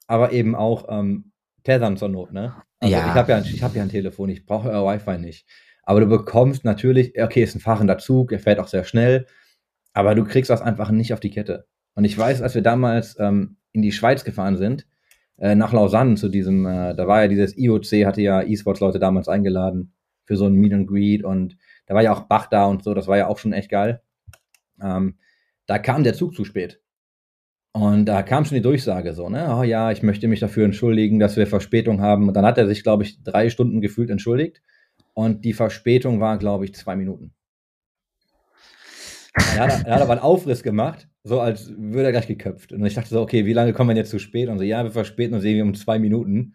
Speaker 3: aber eben auch ähm, Tethern zur Not, ne? Also
Speaker 2: Ja.
Speaker 3: ich habe ja, ein- ich hab ja ein Telefon, ich brauche euer Wi-Fi nicht. Aber du bekommst natürlich, okay, ist ein fahrender Zug, er fährt auch sehr schnell, aber du kriegst das einfach nicht auf die Kette. Und ich weiß, als wir damals ähm, in die Schweiz gefahren sind, äh, nach Lausanne zu diesem, äh, da war ja dieses IOC, hatte ja E-Sports-Leute damals eingeladen für so ein Meet and Greet und da war ja auch Bach da und so, das war ja auch schon echt geil. Ähm, da kam der Zug zu spät. Und da kam schon die Durchsage so, ne, oh ja, ich möchte mich dafür entschuldigen, dass wir Verspätung haben. Und dann hat er sich, glaube ich, drei Stunden gefühlt entschuldigt. Und die Verspätung war, glaube ich, zwei Minuten. Er hat, er hat aber einen Aufriss gemacht, so als würde er gleich geköpft. Und ich dachte so, okay, wie lange kommen wir jetzt zu spät? Und so, ja, wir verspäten uns irgendwie um zwei Minuten.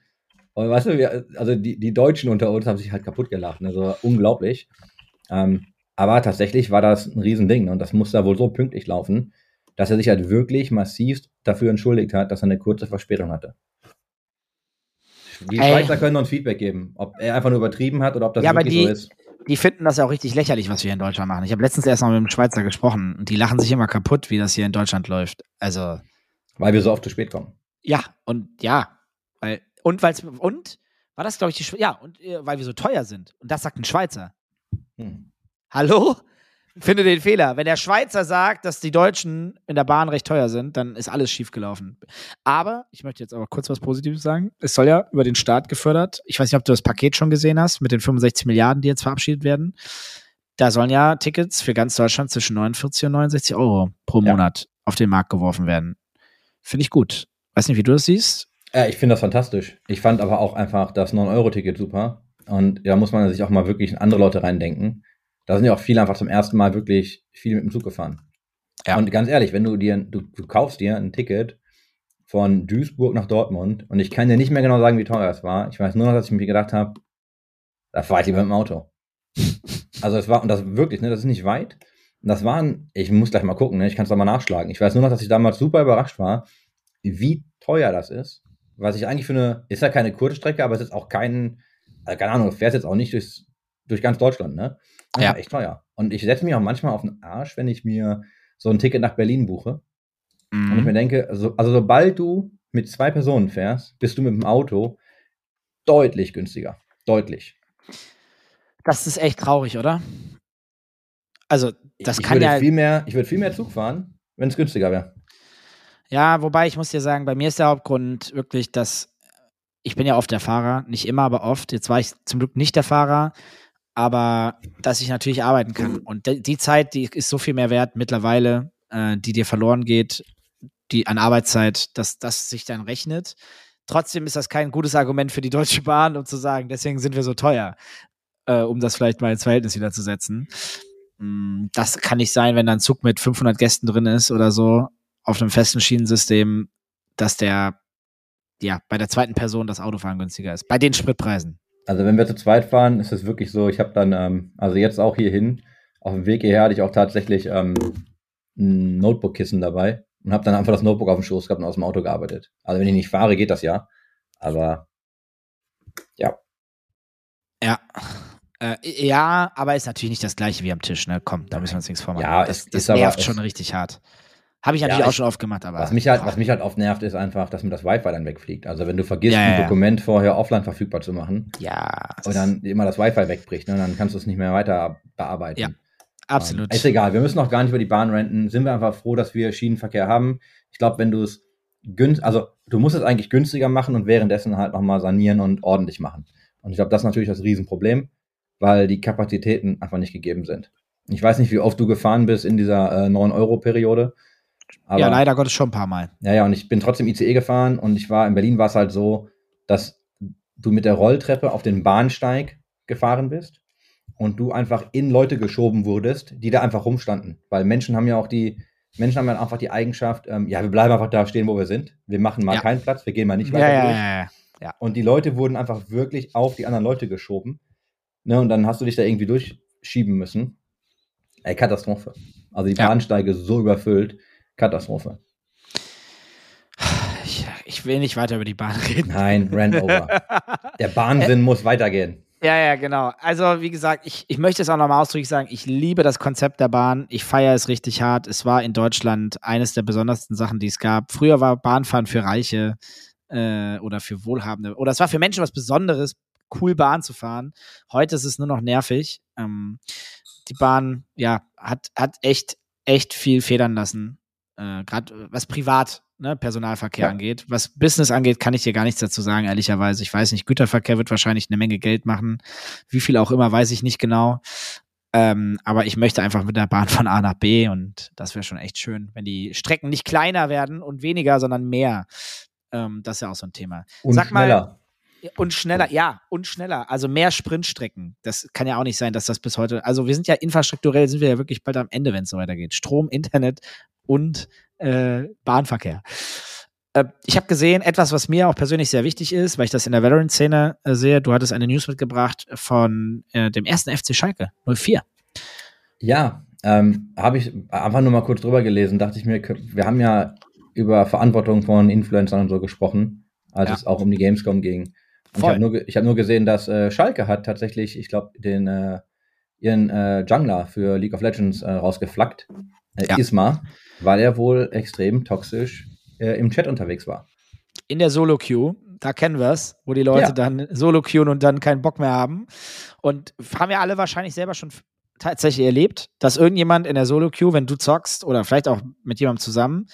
Speaker 3: Und weißt du, wir, also die, die Deutschen unter uns haben sich halt kaputt gelacht. Ne? So unglaublich. Ähm, aber tatsächlich war das ein Riesending. Ne? Und das muss da wohl so pünktlich laufen, dass er sich halt wirklich massivst dafür entschuldigt hat, dass er eine kurze Verspätung hatte. Die
Speaker 2: Ey.
Speaker 3: Schweizer können uns Feedback geben, ob er einfach nur übertrieben hat oder ob das
Speaker 2: Ja,
Speaker 3: wirklich
Speaker 2: die-
Speaker 3: so ist.
Speaker 2: Die finden das ja auch richtig lächerlich, was wir hier in Deutschland machen. Ich habe letztens erst noch mit einem Schweizer gesprochen und die lachen sich immer kaputt, wie das hier in Deutschland läuft. Also,
Speaker 3: Weil wir so oft zu spät kommen.
Speaker 2: ja, und ja. Weil, und weil's, und War das, glaube ich, die Schwe Ja, und äh, weil wir so teuer sind. Und das sagt ein Schweizer.
Speaker 3: Hm.
Speaker 2: Hallo? Finde den Fehler. Wenn der Schweizer sagt, dass die Deutschen in der Bahn recht teuer sind, dann ist alles schiefgelaufen. Aber, ich möchte jetzt aber kurz was Positives sagen. Es soll ja über den Staat gefördert. Ich weiß nicht, ob du das Paket schon gesehen hast, mit den 65 Milliarden, die jetzt verabschiedet werden. Da sollen ja Tickets für ganz Deutschland zwischen 49 und 69 Euro pro
Speaker 3: Ja.
Speaker 2: Monat auf den Markt geworfen werden. Finde ich gut. Weiß nicht, wie du das siehst.
Speaker 3: Ja, ich finde das fantastisch. Ich fand aber auch einfach das 9-Euro-Ticket super. Und da muss man sich auch mal wirklich in andere Leute reindenken. Da sind ja auch viele einfach zum ersten Mal wirklich viel mit dem Zug gefahren.
Speaker 2: Ja.
Speaker 3: Und ganz ehrlich, wenn du dir, du, du kaufst dir ein Ticket von Duisburg nach Dortmund und ich kann dir nicht mehr genau sagen, wie teuer es war. Ich weiß nur noch, dass ich mir gedacht habe, da fahre ich lieber mit dem Auto. Also es war, und das wirklich, ne, das ist nicht weit. Und das waren, ich muss gleich mal gucken, ne, ich kann es doch mal nachschlagen. Ich weiß nur noch, dass ich damals super überrascht war, wie teuer das ist. Was ich eigentlich für eine, ist ja keine kurze Strecke, aber es ist auch kein, also keine Ahnung, du fährst jetzt auch nicht durchs, durch ganz Deutschland, ne? Das
Speaker 2: Ja.
Speaker 3: war echt teuer. Und ich setze mich auch manchmal auf den Arsch, wenn ich mir so ein Ticket nach Berlin buche. Und ich
Speaker 2: Mhm.
Speaker 3: mir denke, also, also sobald du mit zwei Personen fährst, bist du mit dem Auto deutlich günstiger. Deutlich.
Speaker 2: Das ist echt traurig, oder? Also, das
Speaker 3: ich
Speaker 2: kann
Speaker 3: würde
Speaker 2: ja.
Speaker 3: viel mehr, ich würde viel mehr Zug fahren, wenn es günstiger wäre.
Speaker 2: Ja, wobei ich muss dir sagen, bei mir ist der Hauptgrund wirklich, dass ich bin ja oft der Fahrer, nicht immer, aber oft. Jetzt war ich zum Glück nicht der Fahrer, aber dass ich natürlich arbeiten kann. Und die Zeit, die ist so viel mehr wert mittlerweile, äh, die dir verloren geht, die an Arbeitszeit, dass das sich dann rechnet. Trotzdem ist das kein gutes Argument für die Deutsche Bahn, um zu sagen, deswegen sind wir so teuer, äh, um das vielleicht mal ins Verhältnis wieder zu setzen. Mm, Das kann nicht sein, wenn da ein Zug mit 500 Gästen drin ist oder so auf einem festen Schienensystem, dass der ja bei der zweiten Person das Autofahren günstiger ist. Bei den Spritpreisen.
Speaker 3: Also wenn wir zu zweit fahren, ist es wirklich so, ich habe dann, ähm, also jetzt auch hierhin, auf dem Weg hierher hatte ich auch tatsächlich ähm, ein Notebook-Kissen dabei und habe dann einfach das Notebook auf dem Schoß gehabt und aus dem Auto gearbeitet. Also wenn ich nicht fahre, geht das ja. Aber
Speaker 2: Ja. Äh, ja, aber ist natürlich nicht das gleiche wie am Tisch, ne? Komm, da müssen wir uns nichts vormachen.
Speaker 3: Ja,
Speaker 2: das,
Speaker 3: es
Speaker 2: das
Speaker 3: ist aber-
Speaker 2: nervt
Speaker 3: es-
Speaker 2: schon richtig hart. Habe ich natürlich
Speaker 3: Ja,
Speaker 2: auch schon oft gemacht, aber.
Speaker 3: was mich halt, was mich halt oft nervt, ist einfach, dass mir das Wi-Fi dann wegfliegt. Also wenn du vergisst,
Speaker 2: Ja,
Speaker 3: ein
Speaker 2: ja.
Speaker 3: Dokument vorher offline verfügbar zu machen
Speaker 2: ja,
Speaker 3: und dann immer das Wi-Fi wegbricht, ne, dann kannst du es nicht mehr weiter bearbeiten.
Speaker 2: Ja, absolut.
Speaker 3: Ähm, Ist egal, wir müssen auch gar nicht über die Bahn renten. Sind wir einfach froh, dass wir Schienenverkehr haben. Ich glaube, wenn du es günst, also du musst es eigentlich günstiger machen und währenddessen halt nochmal sanieren und ordentlich machen. Und ich glaube, das ist natürlich das Riesenproblem, weil die Kapazitäten einfach nicht gegeben sind. Ich weiß nicht, wie oft du gefahren bist in dieser äh, 9-Euro-Periode. Aber,
Speaker 2: ja, leider Gottes schon ein paar Mal.
Speaker 3: Ja, ja, und ich bin trotzdem ICE gefahren und ich war, in Berlin war es halt so, dass du mit der Rolltreppe auf den Bahnsteig gefahren bist und du einfach in Leute geschoben wurdest, die da einfach rumstanden. Weil Menschen haben ja auch die, Menschen haben ja einfach die Eigenschaft, ähm, ja, wir bleiben einfach da stehen, wo wir sind. Wir machen mal
Speaker 2: Ja.
Speaker 3: keinen Platz, wir gehen mal nicht weiter
Speaker 2: ja,
Speaker 3: durch.
Speaker 2: ja, ja.
Speaker 3: Und die Leute wurden einfach wirklich auf die anderen Leute geschoben. Ne, und dann hast du dich da irgendwie durchschieben müssen. Ey, Katastrophe. Also die. Bahnsteige so überfüllt. Katastrophe.
Speaker 2: Ich, ich will nicht weiter über die Bahn reden.
Speaker 3: Nein, Rand over. Der Bahnsinn muss weitergehen.
Speaker 2: Ja, ja, genau. Also, wie gesagt, ich, ich möchte es auch nochmal ausdrücklich sagen, ich liebe das Konzept der Bahn. Ich feiere es richtig hart. Es war in Deutschland eines der besondersten Sachen, die es gab. Früher war Bahnfahren für Reiche äh, oder für Wohlhabende. Oder es war für Menschen was Besonderes, cool Bahn zu fahren. Heute ist es nur noch nervig. Ähm, die Bahn, ja, hat, hat echt, echt viel federn lassen. Äh, Gerade was privat, ne, Personalverkehr
Speaker 3: Ja.
Speaker 2: angeht. Was Business angeht, kann ich dir gar nichts dazu sagen, ehrlicherweise. Ich weiß nicht, Güterverkehr wird wahrscheinlich eine Menge Geld machen. Wie viel auch immer, weiß ich nicht genau. Ähm, aber ich möchte einfach mit der Bahn von A nach B und das wäre schon echt schön, wenn die Strecken nicht kleiner werden und weniger, sondern mehr. Ähm, das ist ja auch so ein Thema.
Speaker 3: Und
Speaker 2: Sag mal-
Speaker 3: schneller.
Speaker 2: Und schneller, ja, und schneller. Also mehr Sprintstrecken. Das kann ja auch nicht sein, dass das bis heute. Also wir sind ja infrastrukturell, sind wir ja wirklich bald am Ende, wenn es so weitergeht. Strom, Internet und äh, Bahnverkehr. Äh, ich habe gesehen, etwas, was mir auch persönlich sehr wichtig ist, weil ich das in der Valorant-Szene äh, sehe. Du hattest eine News mitgebracht von äh, dem ersten FC Schalke 04.
Speaker 3: Ja, ähm, habe ich einfach nur mal kurz drüber gelesen, dachte ich mir, wir haben ja über Verantwortung von Influencern und so gesprochen, als
Speaker 2: Ja.
Speaker 3: es auch um die Gamescom ging. Und ich habe nur, ich hab nur gesehen, dass äh, Schalke hat tatsächlich, ich glaube, den äh, ihren äh, Jungler für League of Legends äh, rausgeflaggt, äh,
Speaker 2: Ja.
Speaker 3: Isma, weil er wohl extrem toxisch äh, im Chat unterwegs war.
Speaker 2: In der Solo-Queue, da kennen wir es, wo die Leute
Speaker 3: Ja.
Speaker 2: dann solo queuen und dann keinen Bock mehr haben. Und haben ja alle wahrscheinlich selber schon tatsächlich erlebt, dass irgendjemand in der Solo-Queue, wenn du zockst oder vielleicht auch mit jemandem zusammen,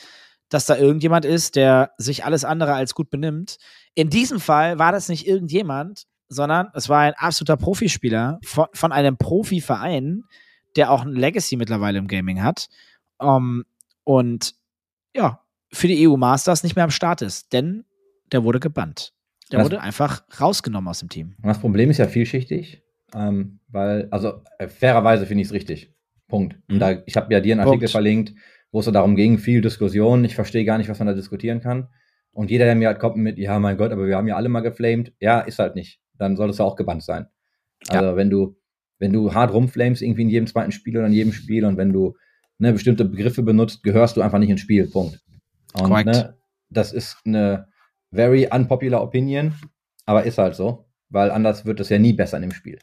Speaker 2: dass da irgendjemand ist, der sich alles andere als gut benimmt. In diesem Fall war das nicht irgendjemand, sondern es war ein absoluter Profispieler von, von einem Profiverein, der auch ein Legacy mittlerweile im Gaming hat. Ähm, und ja, für die EU Masters nicht mehr am Start ist, denn der wurde gebannt. Der
Speaker 3: Was-
Speaker 2: wurde einfach rausgenommen aus dem Team.
Speaker 3: Und das Problem ist ja vielschichtig, ähm, weil, also äh, fairerweise finde ich es richtig. Punkt. Und
Speaker 2: Mhm.
Speaker 3: da, ich habe ja dir einen Artikel
Speaker 2: Punkt.
Speaker 3: verlinkt, wo es so darum ging, viel Diskussion. Ich verstehe gar nicht, was man da diskutieren kann. Und jeder, der mir halt kommt mit, ja, mein Gott, aber wir haben ja alle mal geflamed, ja, ist halt nicht. Dann solltest du auch gebannt sein. Also wenn du, wenn du hart rumflamest, irgendwie in jedem zweiten Spiel oder in jedem Spiel und wenn du ne, bestimmte Begriffe benutzt, gehörst du einfach nicht ins Spiel. Punkt. Und
Speaker 2: Korrekt.
Speaker 3: ne, das ist eine very unpopular opinion, aber ist halt so, weil anders wird es ja nie besser in dem Spiel.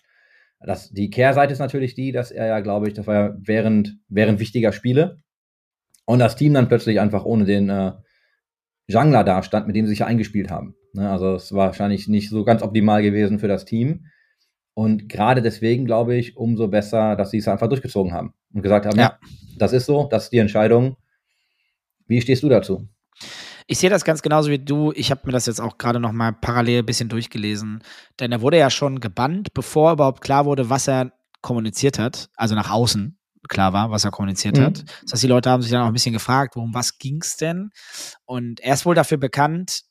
Speaker 3: Das, die Kehrseite ist natürlich die, dass er ja, glaube ich, das war ja während, während wichtiger Spiele und das Team dann plötzlich einfach ohne den äh, Jungler da stand, mit dem sie sich ja eingespielt haben. Ne, also es war wahrscheinlich nicht so ganz optimal gewesen für das Team. Und gerade deswegen glaube ich, umso besser, dass sie es einfach durchgezogen haben und gesagt haben,
Speaker 2: Ja.
Speaker 3: das ist so, das ist die Entscheidung. Wie stehst du dazu?
Speaker 2: Ich sehe das ganz genauso wie du. Ich habe mir das jetzt auch gerade noch mal parallel ein bisschen durchgelesen. Denn er wurde ja schon gebannt, bevor überhaupt klar wurde, was er kommuniziert hat. Also nach außen klar war, was er kommuniziert
Speaker 3: Mhm.
Speaker 2: hat. Das heißt, die Leute haben sich dann auch ein bisschen gefragt, worum was ging's denn? Und er ist wohl dafür bekannt,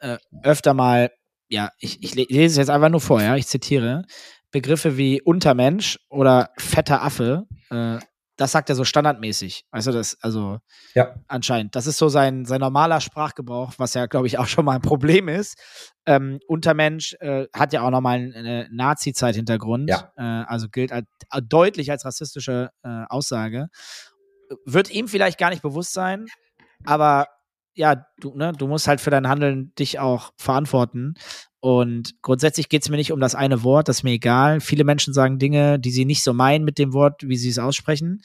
Speaker 2: äh, öfter mal, ja, ich, ich le- lese es jetzt einfach nur vor, ja, ich zitiere, Begriffe wie Untermensch oder fetter Affe, äh, das sagt er so standardmäßig. Weißt du, das, also
Speaker 3: Ja.
Speaker 2: anscheinend. Das ist so sein, sein normaler Sprachgebrauch, was ja, glaube ich, auch schon mal ein Problem ist. Ähm, Untermensch äh, hat ja auch nochmal eine Nazi-Zeit-Hintergrund.
Speaker 3: Ja.
Speaker 2: Äh, also gilt als, äh, deutlich als rassistische äh, Aussage. Wird ihm vielleicht gar nicht bewusst sein, aber ja, du, ne, du musst halt für dein Handeln dich auch verantworten. Und grundsätzlich geht es mir nicht um das eine Wort, das ist mir egal. Viele Menschen sagen Dinge, die sie nicht so meinen mit dem Wort, wie sie es aussprechen.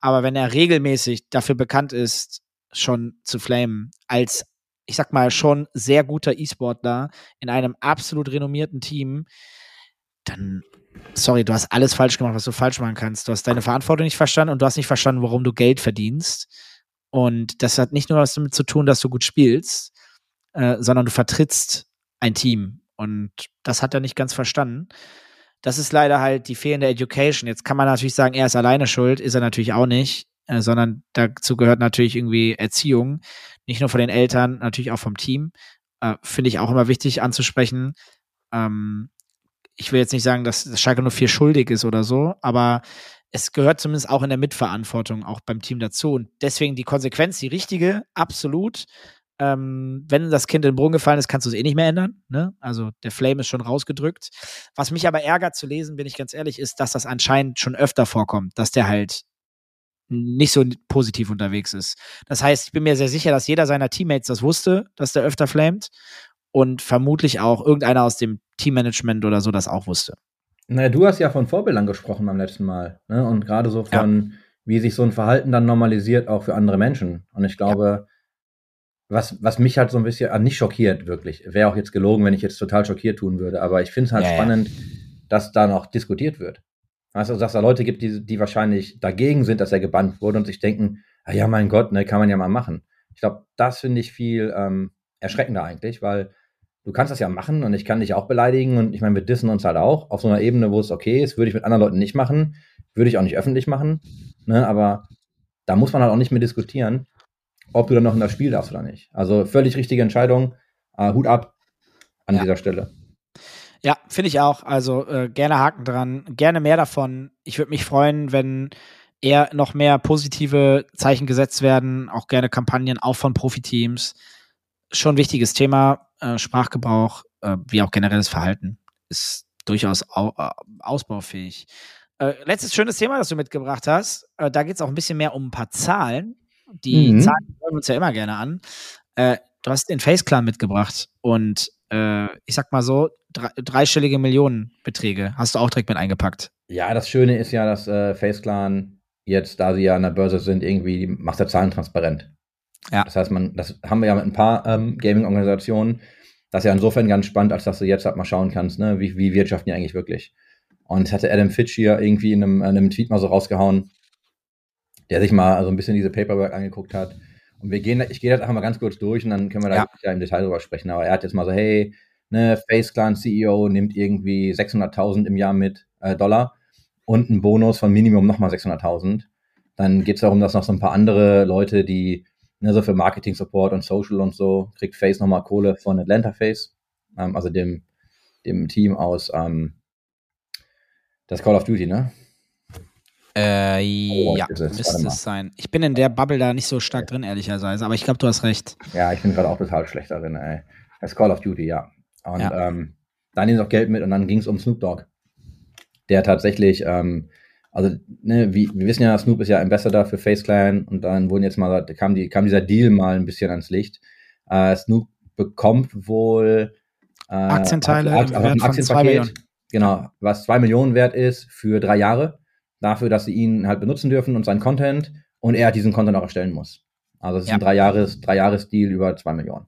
Speaker 2: Aber wenn er regelmäßig dafür bekannt ist, schon zu flamen, als, ich sag mal, schon sehr guter E-Sportler in einem absolut renommierten Team, dann, sorry, du hast alles falsch gemacht, was du falsch machen kannst. Du hast deine Verantwortung nicht verstanden und du hast nicht verstanden, warum du Geld verdienst. Und das hat nicht nur was damit zu tun, dass du gut spielst, äh, sondern du vertrittst ein Team. Und das hat er nicht ganz verstanden. Das ist leider halt die fehlende Education. Jetzt kann man natürlich sagen, er ist alleine schuld, ist er natürlich auch nicht, äh, sondern dazu gehört natürlich irgendwie Erziehung, nicht nur von den Eltern, natürlich auch vom Team. Äh, Finde ich auch immer wichtig anzusprechen. Ähm, ich will jetzt nicht sagen, dass Schalke nur viel schuldig ist oder so, aber es gehört zumindest auch in der Mitverantwortung auch beim Team dazu. Und deswegen die Konsequenz, die richtige, absolut. Ähm, wenn das Kind in den Brunnen gefallen ist, kannst du es eh nicht mehr ändern. Ne? Also der Flame ist schon rausgedrückt. Was mich aber ärgert zu lesen, bin ich ganz ehrlich, ist, dass das anscheinend schon öfter vorkommt, dass der halt nicht so positiv unterwegs ist. Das heißt, ich bin mir sehr sicher, dass jeder seiner Teammates das wusste, dass der öfter flamet und vermutlich auch irgendeiner aus dem Teammanagement oder so das auch wusste.
Speaker 3: Naja, du hast ja von Vorbildern gesprochen beim letzten Mal. Ne? Und gerade so von, wie sich so ein Verhalten dann normalisiert, auch für andere Menschen. Und ich glaube, was, was mich halt so ein bisschen, ah, nicht schockiert wirklich, wäre auch jetzt gelogen, wenn ich jetzt total schockiert tun würde, aber ich finde es halt
Speaker 2: Ja, ja.
Speaker 3: spannend, dass da noch diskutiert wird. Also, dass da Leute gibt, die, die wahrscheinlich dagegen sind, dass er gebannt wurde und sich denken, ah, ja, mein Gott, ne, kann man ja mal machen. Ich glaube, das finde ich viel ähm, erschreckender eigentlich, weil du kannst das ja machen und ich kann dich auch beleidigen und ich meine, wir dissen uns halt auch auf so einer Ebene, wo es okay ist, würde ich mit anderen Leuten nicht machen, würde ich auch nicht öffentlich machen, ne, aber da muss man halt auch nicht mehr diskutieren, ob du dann noch in das Spiel darfst oder nicht. Also völlig richtige Entscheidung, äh, Hut ab an
Speaker 2: Ja.
Speaker 3: dieser Stelle.
Speaker 2: Ja, finde ich auch. Also äh, gerne Haken dran, gerne mehr davon. Ich würde mich freuen, wenn eher noch mehr positive Zeichen gesetzt werden, auch gerne Kampagnen, auch von Profiteams. Schon ein wichtiges Thema, äh, Sprachgebrauch, äh, wie auch generelles Verhalten, ist durchaus au äh, ausbaufähig. Äh, letztes schönes Thema, das du mitgebracht hast. Äh, da geht es auch ein bisschen mehr um ein paar Zahlen. Die
Speaker 3: Mhm.
Speaker 2: Zahlen hören wir uns ja immer gerne an. Äh, du hast den Face Clan mitgebracht und ich sag mal so, drei, dreistellige Millionenbeträge hast du auch direkt mit eingepackt.
Speaker 3: Ja, das Schöne ist ja, dass äh, FaceClan jetzt, da sie ja an der Börse sind, irgendwie macht der Zahlen transparent.
Speaker 2: Ja.
Speaker 3: Das heißt, man, das haben wir ja mit ein paar ähm, Gaming-Organisationen. das ist ja insofern ganz spannend, als dass du jetzt halt mal schauen kannst, ne, wie, wie wirtschaften die eigentlich wirklich. Und das hatte Adam Fitch hier irgendwie in einem, in einem Tweet mal so rausgehauen, der sich mal so ein bisschen diese Paperwork angeguckt hat. Und wir gehen, ich gehe das einfach mal ganz kurz durch und dann können wir da
Speaker 2: Ja.
Speaker 3: ja. im Detail drüber sprechen. Aber er hat jetzt mal so, hey, ne, Face Clan CEO nimmt irgendwie 600.000 im Jahr mit äh, Dollar und einen Bonus von Minimum nochmal 600.000. Dann geht es darum, dass noch so ein paar andere Leute, die ne, so für Marketing Support und Social und so, kriegt Face nochmal Kohle von Atlanta Face, ähm, also dem, dem Team aus ähm, das Call of Duty, ne?
Speaker 2: Äh,
Speaker 3: Oh,
Speaker 2: ja, müsste es sein. Ich bin in der Bubble da nicht so stark drin, ehrlicherweise, aber ich glaube, du hast recht.
Speaker 3: Ja, ich bin gerade auch total schlecht darin, ey. Das Call of Duty, ja. Und
Speaker 2: Ja.
Speaker 3: Ähm, da nehmen sie auch Geld mit und dann ging es um Snoop Dogg. Der tatsächlich, ähm, also, ne, wie, wir wissen ja, Snoop ist ja Ambassador für Face Clan und dann wurden jetzt mal, kam, die, kam dieser Deal mal ein bisschen ans Licht. Äh, Snoop bekommt wohl äh,
Speaker 2: Aktienteile Wert
Speaker 3: ein
Speaker 2: von
Speaker 3: Aktienpaket. Genau, was zwei Millionen wert ist für drei Jahre, dafür, dass sie ihn halt benutzen dürfen und seinen Content und er diesen Content auch erstellen muss. Also es ist
Speaker 2: Ja.
Speaker 3: ein drei Jahres, drei Jahres Deal über zwei Millionen.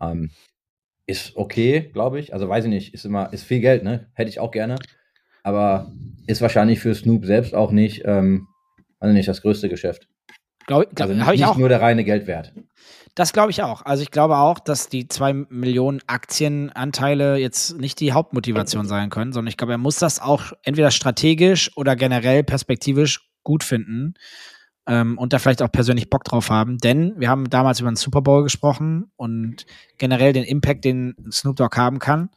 Speaker 3: Ähm, ist okay, glaube ich. Also weiß ich nicht, ist immer, ist viel Geld, ne? Hätte ich auch gerne. Aber ist wahrscheinlich für Snoop selbst auch nicht, ähm, also nicht das größte Geschäft.
Speaker 2: Glaub, glaub,
Speaker 3: Also
Speaker 2: habe ich
Speaker 3: nicht
Speaker 2: auch.
Speaker 3: nur der reine Geldwert.
Speaker 2: Das glaube ich auch. Also ich glaube auch, dass die zwei Millionen Aktienanteile jetzt nicht die Hauptmotivation sein können, sondern ich glaube, er muss das auch entweder strategisch oder generell perspektivisch gut finden ähm, und da vielleicht auch persönlich Bock drauf haben. Denn wir haben damals über den Super Bowl gesprochen und generell den Impact, den Snoop Dogg haben kann.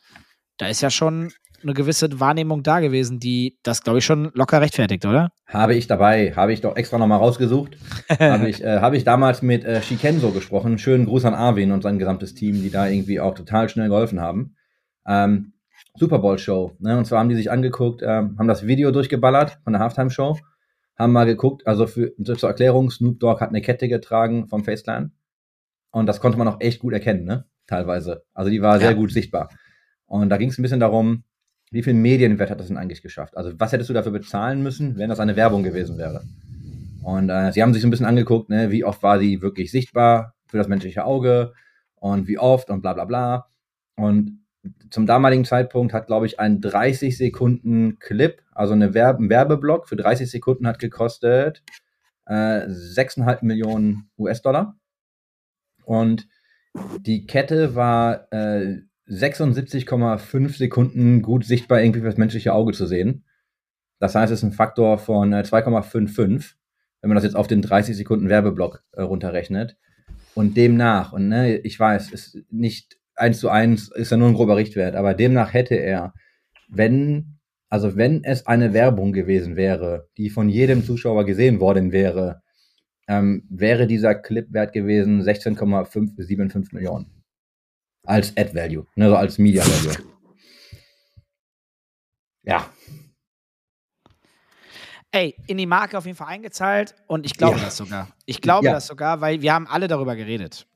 Speaker 2: Da ist ja schon eine gewisse Wahrnehmung da gewesen, die das, glaube ich, schon locker rechtfertigt, oder?
Speaker 3: Habe ich dabei, habe ich doch extra nochmal rausgesucht. habe ich, äh, habe ich damals mit äh, Shikenzo gesprochen. Schönen Gruß an Arvin und sein gesamtes Team, die da irgendwie auch total schnell geholfen haben. Ähm, Super Bowl Show. Ne? Und zwar haben die sich angeguckt, ähm, haben das Video durchgeballert von der Halftime Show, haben mal geguckt, also für, zur Erklärung, Snoop Dogg hat eine Kette getragen vom Face Clan. Und das konnte man auch echt gut erkennen, ne? Teilweise. Also die war sehr
Speaker 2: Ja.
Speaker 3: gut sichtbar. Und da ging es ein bisschen darum, wie viel Medienwert hat das denn eigentlich geschafft? Also was hättest du dafür bezahlen müssen, wenn das eine Werbung gewesen wäre? Und äh, sie haben sich so ein bisschen angeguckt, ne, wie oft war sie wirklich sichtbar für das menschliche Auge und wie oft und bla bla bla. Und zum damaligen Zeitpunkt hat, glaube ich, ein 30 Sekunden Clip, also eine Werbe ein Werbeblock für 30 Sekunden hat gekostet äh, 6,5 Millionen US-Dollar. Und die Kette war äh, 76,5 Sekunden gut sichtbar irgendwie für das menschliche Auge zu sehen. Das heißt, es ist ein Faktor von äh, 2,55, wenn man das jetzt auf den 30 Sekunden Werbeblock äh, runterrechnet. Und demnach, und ne, ich weiß, ist nicht eins zu eins, ist ja nur ein grober Richtwert, aber demnach hätte er, wenn, also wenn es eine Werbung gewesen wäre, die von jedem Zuschauer gesehen worden wäre, ähm, wäre dieser Clip wert gewesen 16,5 bis 7,5 Millionen. Als Ad Value, ne, so als Media Value. Ja,
Speaker 2: Ey, in die Marke auf jeden Fall eingezahlt und ich glaube
Speaker 3: Ja.
Speaker 2: das sogar. Ich glaube
Speaker 3: Ja.
Speaker 2: das sogar, weil wir haben alle darüber geredet.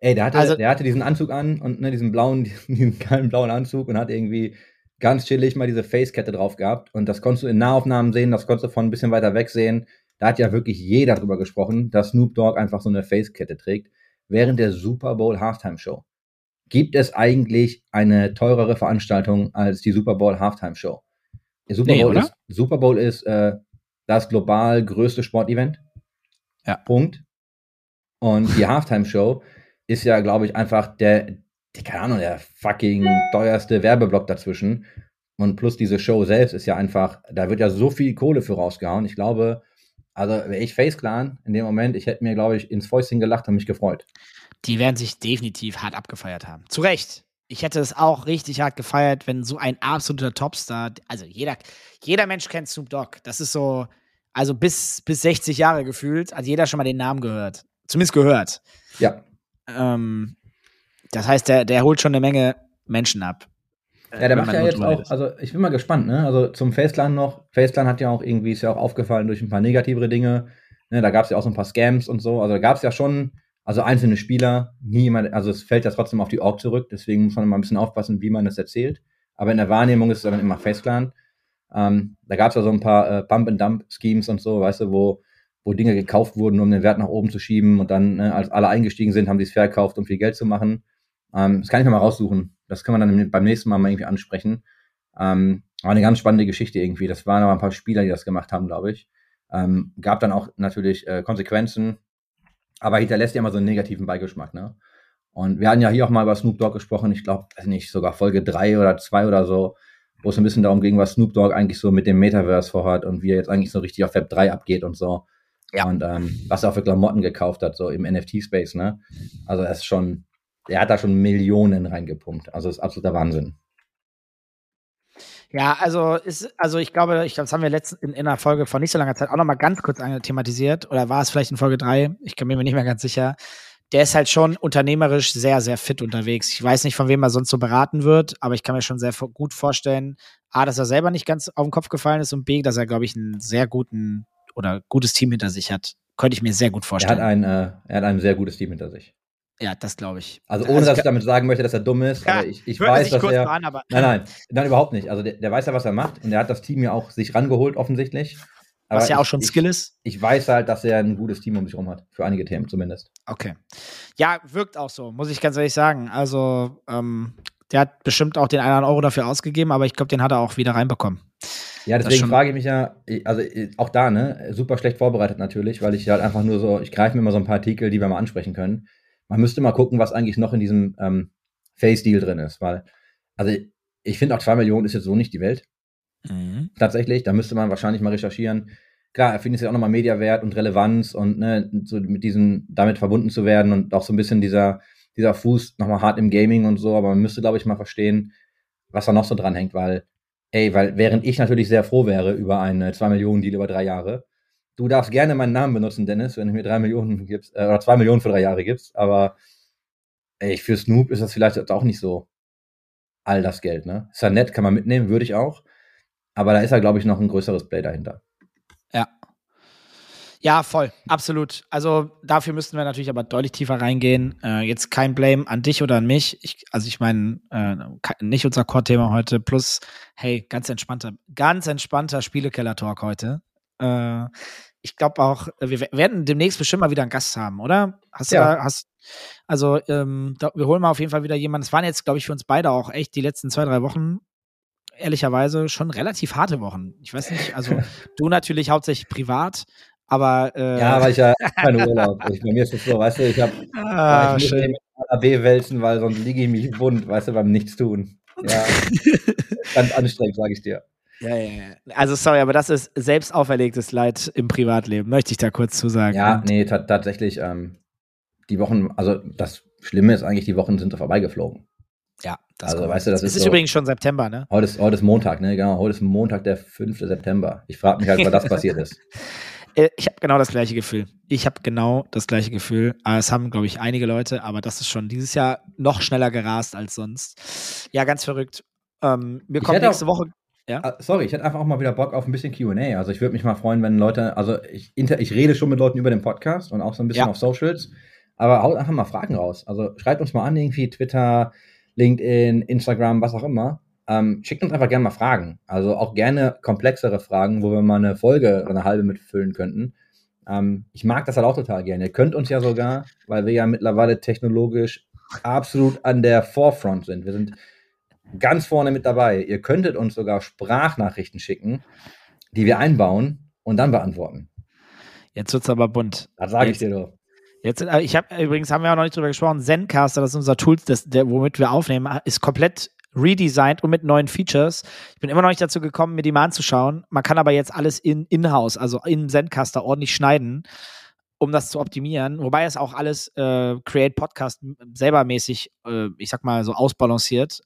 Speaker 3: Ey, der hatte,
Speaker 2: Also-
Speaker 3: der hatte diesen Anzug an und ne, diesen blauen, diesen geilen blauen Anzug und hat irgendwie ganz chillig mal diese Facekette drauf gehabt. Und das konntest du in Nahaufnahmen sehen, das konntest du von ein bisschen weiter weg sehen. Da hat ja wirklich jeder drüber gesprochen, dass Snoop Dogg einfach so eine Facekette trägt. Während der Super Bowl Halftime Show. Gibt es eigentlich eine teurere Veranstaltung als die Super Bowl Halftime Show? Der Super
Speaker 2: Nee,
Speaker 3: Bowl
Speaker 2: oder?
Speaker 3: ist, Super Bowl ist äh, das global größte Sportevent.
Speaker 2: Ja.
Speaker 3: Punkt. Und die Halftime Show ist ja, glaube ich, einfach der, die, keine Ahnung, der fucking teuerste Werbeblock dazwischen. Und plus diese Show selbst ist ja einfach, da wird ja so viel Kohle für rausgehauen. Ich glaube, also wäre ich Face Clan in dem Moment, ich hätte mir, glaube ich, ins Fäustchen gelacht und mich gefreut.
Speaker 2: Die werden sich definitiv hart abgefeiert haben. Zu Recht. Ich hätte es auch richtig hart gefeiert, wenn so ein absoluter Topstar, also jeder, jeder Mensch kennt Snoop Dogg. Das ist so, also bis, bis 60 Jahre gefühlt, hat jeder schon mal den Namen gehört. Zumindest gehört.
Speaker 3: Ja.
Speaker 2: Ähm, das heißt, der, der holt schon eine Menge Menschen ab.
Speaker 3: Ja, der macht ja jetzt auch, also ich bin mal gespannt, ne? Also zum Faceclan noch, Faceclan hat ja auch irgendwie, ist ja auch aufgefallen durch ein paar negativere Dinge. Ne? Da gab es ja auch so ein paar Scams und so. Also da gab es ja schon, also einzelne Spieler, nie jemand, also es fällt ja trotzdem auf die Org zurück, deswegen muss man mal ein bisschen aufpassen, wie man das erzählt. Aber in der Wahrnehmung ist es dann immer Faceclan. Ähm, da gab es ja so ein paar äh, Pump-and-Dump-Schemes und so, weißt du, wo, wo Dinge gekauft wurden, um den Wert nach oben zu schieben und dann, ne, als alle eingestiegen sind, haben sie es verkauft, um viel Geld zu machen. Ähm, das kann ich mir mal raussuchen. Das kann man dann beim nächsten Mal mal irgendwie ansprechen. Ähm, war eine ganz spannende Geschichte irgendwie. Das waren aber ein paar Spieler, die das gemacht haben, glaube ich. Ähm, gab dann auch natürlich äh, Konsequenzen, aber hinterlässt ja immer so einen negativen Beigeschmack, ne? Und wir hatten ja hier auch mal über Snoop Dogg gesprochen, ich glaube, weiß nicht, sogar Folge drei oder zwei oder so, wo es ein bisschen darum ging, was Snoop Dogg eigentlich so mit dem Metaverse vorhat und wie er jetzt eigentlich so richtig auf Web 3 abgeht und so. Ja. Und ähm, was er auch für Klamotten gekauft hat, so im NFT-Space, ne? Also er ist schon, er hat da schon Millionen reingepumpt. Also ist absoluter Wahnsinn.
Speaker 2: Ja, also ist, also ich glaube, ich glaube, das haben wir letzten in, in einer Folge vor nicht so langer Zeit auch noch mal ganz kurz thematisiert. Oder war es vielleicht in Folge drei? Ich bin mir nicht mehr ganz sicher. Der ist halt schon unternehmerisch sehr, sehr fit unterwegs. Ich weiß nicht, von wem er sonst so beraten wird, aber ich kann mir schon sehr gut vorstellen, A, dass er selber nicht ganz auf den Kopf gefallen ist und B, dass er, glaube ich, einen sehr guten oder gutes Team hinter sich hat. Könnte ich mir sehr gut vorstellen.
Speaker 3: Er hat ein, äh, er hat ein sehr gutes Team hinter sich.
Speaker 2: Ja, das glaube ich.
Speaker 3: Also ohne, also, dass ich damit sagen möchte, dass er dumm ist. Ja, ich, ich weiß, dass er. An, nein, nein, nein, überhaupt nicht. Also der, der, weiß ja, was er macht und der hat das Team ja auch sich rangeholt offensichtlich.
Speaker 2: Aber was ja auch schon
Speaker 3: ich,
Speaker 2: Skill ist.
Speaker 3: Ich weiß halt, dass er ein gutes Team um sich herum hat. Für einige Themen zumindest.
Speaker 2: Okay. Ja, wirkt auch so, muss ich ganz ehrlich sagen. Also, ähm, der hat bestimmt auch den einen Euro dafür ausgegeben, aber ich glaube, den hat er auch wieder reinbekommen.
Speaker 3: Ja, deswegen frage ich mich ja, also auch da, ne, super schlecht vorbereitet natürlich, weil ich halt einfach nur so, ich greife mir mal so ein paar Artikel, die wir mal ansprechen können man müsste mal gucken, was eigentlich noch in diesem ähm, Face-Deal drin ist, weil, also ich finde auch zwei Millionen ist jetzt so nicht die Welt. Mhm. Tatsächlich, da müsste man wahrscheinlich mal recherchieren. Klar, er findet es ja auch nochmal Mediawert und Relevanz und ne, so mit diesen, damit verbunden zu werden und auch so ein bisschen dieser, dieser Fuß nochmal hart im Gaming und so, aber man müsste, glaube ich, mal verstehen, was da noch so dran hängt, weil, ey, weil während ich natürlich sehr froh wäre über einen 2 Millionen Deal über drei Jahre, Du darfst gerne meinen Namen benutzen, Dennis, wenn du mir drei Millionen gibst, äh, oder zwei Millionen für drei Jahre gibst, aber ey, für Snoop ist das vielleicht auch nicht so all das Geld, ne? Ist ja nett, kann man mitnehmen, würde ich auch. Aber da ist ja, glaube ich, noch ein größeres Play dahinter.
Speaker 2: Ja. Ja, voll, absolut. Also dafür müssten wir natürlich aber deutlich tiefer reingehen. Äh, jetzt kein Blame an dich oder an mich. Ich, also ich meine, äh, nicht unser Core-Thema heute. Plus, hey, ganz entspannter, ganz entspannter Spielekeller-Talk heute. Äh, ich glaube auch, wir werden demnächst bestimmt mal wieder einen Gast haben, oder? Hast du ja. da, hast, also ähm, da, wir holen mal auf jeden Fall wieder jemanden. Es waren jetzt, glaube ich, für uns beide auch echt die letzten zwei, drei Wochen, ehrlicherweise, schon relativ harte Wochen. Ich weiß nicht, also du natürlich hauptsächlich privat, aber äh,
Speaker 3: Ja, aber ich habe keinen Urlaub. Ich, bei mir ist es so, weißt du, ich habe ah, ich schön. AB wälzen, weil sonst liege ich mich wund, weißt du, beim Nichtstun. Ja. Ganz anstrengend, sage ich dir.
Speaker 2: Ja, ja, ja. Also sorry, aber das ist selbst auferlegtes Leid im Privatleben, möchte ich da kurz zu sagen.
Speaker 3: Ja, nee, tatsächlich, ähm, die Wochen, also das Schlimme ist eigentlich, die Wochen sind vorbeigeflogen.
Speaker 2: Ja,
Speaker 3: das also, weißt du, das
Speaker 2: es
Speaker 3: ist,
Speaker 2: ist
Speaker 3: so,
Speaker 2: übrigens schon September, ne?
Speaker 3: Heute ist, heute ist Montag, ne? Genau, heute ist Montag, der 5. September. Ich frage mich halt, wann das passiert ist.
Speaker 2: Äh, ich habe genau das gleiche Gefühl. Ich habe genau das gleiche Gefühl. Es haben, glaube ich, einige Leute, aber das ist schon dieses Jahr noch schneller gerast als sonst. Ja, ganz verrückt. Ähm, wir kommen nächste Woche
Speaker 3: ja? Ah, sorry, ich hätte einfach auch mal wieder Bock auf ein bisschen QA. Also ich würde mich mal freuen, wenn Leute, also ich, inter, ich rede schon mit Leuten über den Podcast und auch so ein bisschen ja. auf Socials, aber haut einfach mal Fragen raus. Also schreibt uns mal an, irgendwie Twitter, LinkedIn, Instagram, was auch immer. Ähm, schickt uns einfach gerne mal Fragen. Also auch gerne komplexere Fragen, wo wir mal eine Folge oder eine halbe mitfüllen könnten. Ähm, ich mag das halt auch total gerne. Ihr könnt uns ja sogar, weil wir ja mittlerweile technologisch absolut an der Forefront sind. Wir sind ganz vorne mit dabei. Ihr könntet uns sogar Sprachnachrichten schicken, die wir einbauen und dann beantworten.
Speaker 2: Jetzt wird's aber bunt.
Speaker 3: Das sage ich dir doch.
Speaker 2: Jetzt, äh, ich habe übrigens haben wir auch noch nicht drüber gesprochen. Zencaster, das ist unser Tool, das, der, womit wir aufnehmen, ist komplett redesigned und mit neuen Features. Ich bin immer noch nicht dazu gekommen, mir die mal anzuschauen. Man kann aber jetzt alles in in-house, also im Zencaster ordentlich schneiden, um das zu optimieren. Wobei es auch alles äh, Create Podcast selber mäßig, äh, ich sag mal so ausbalanciert.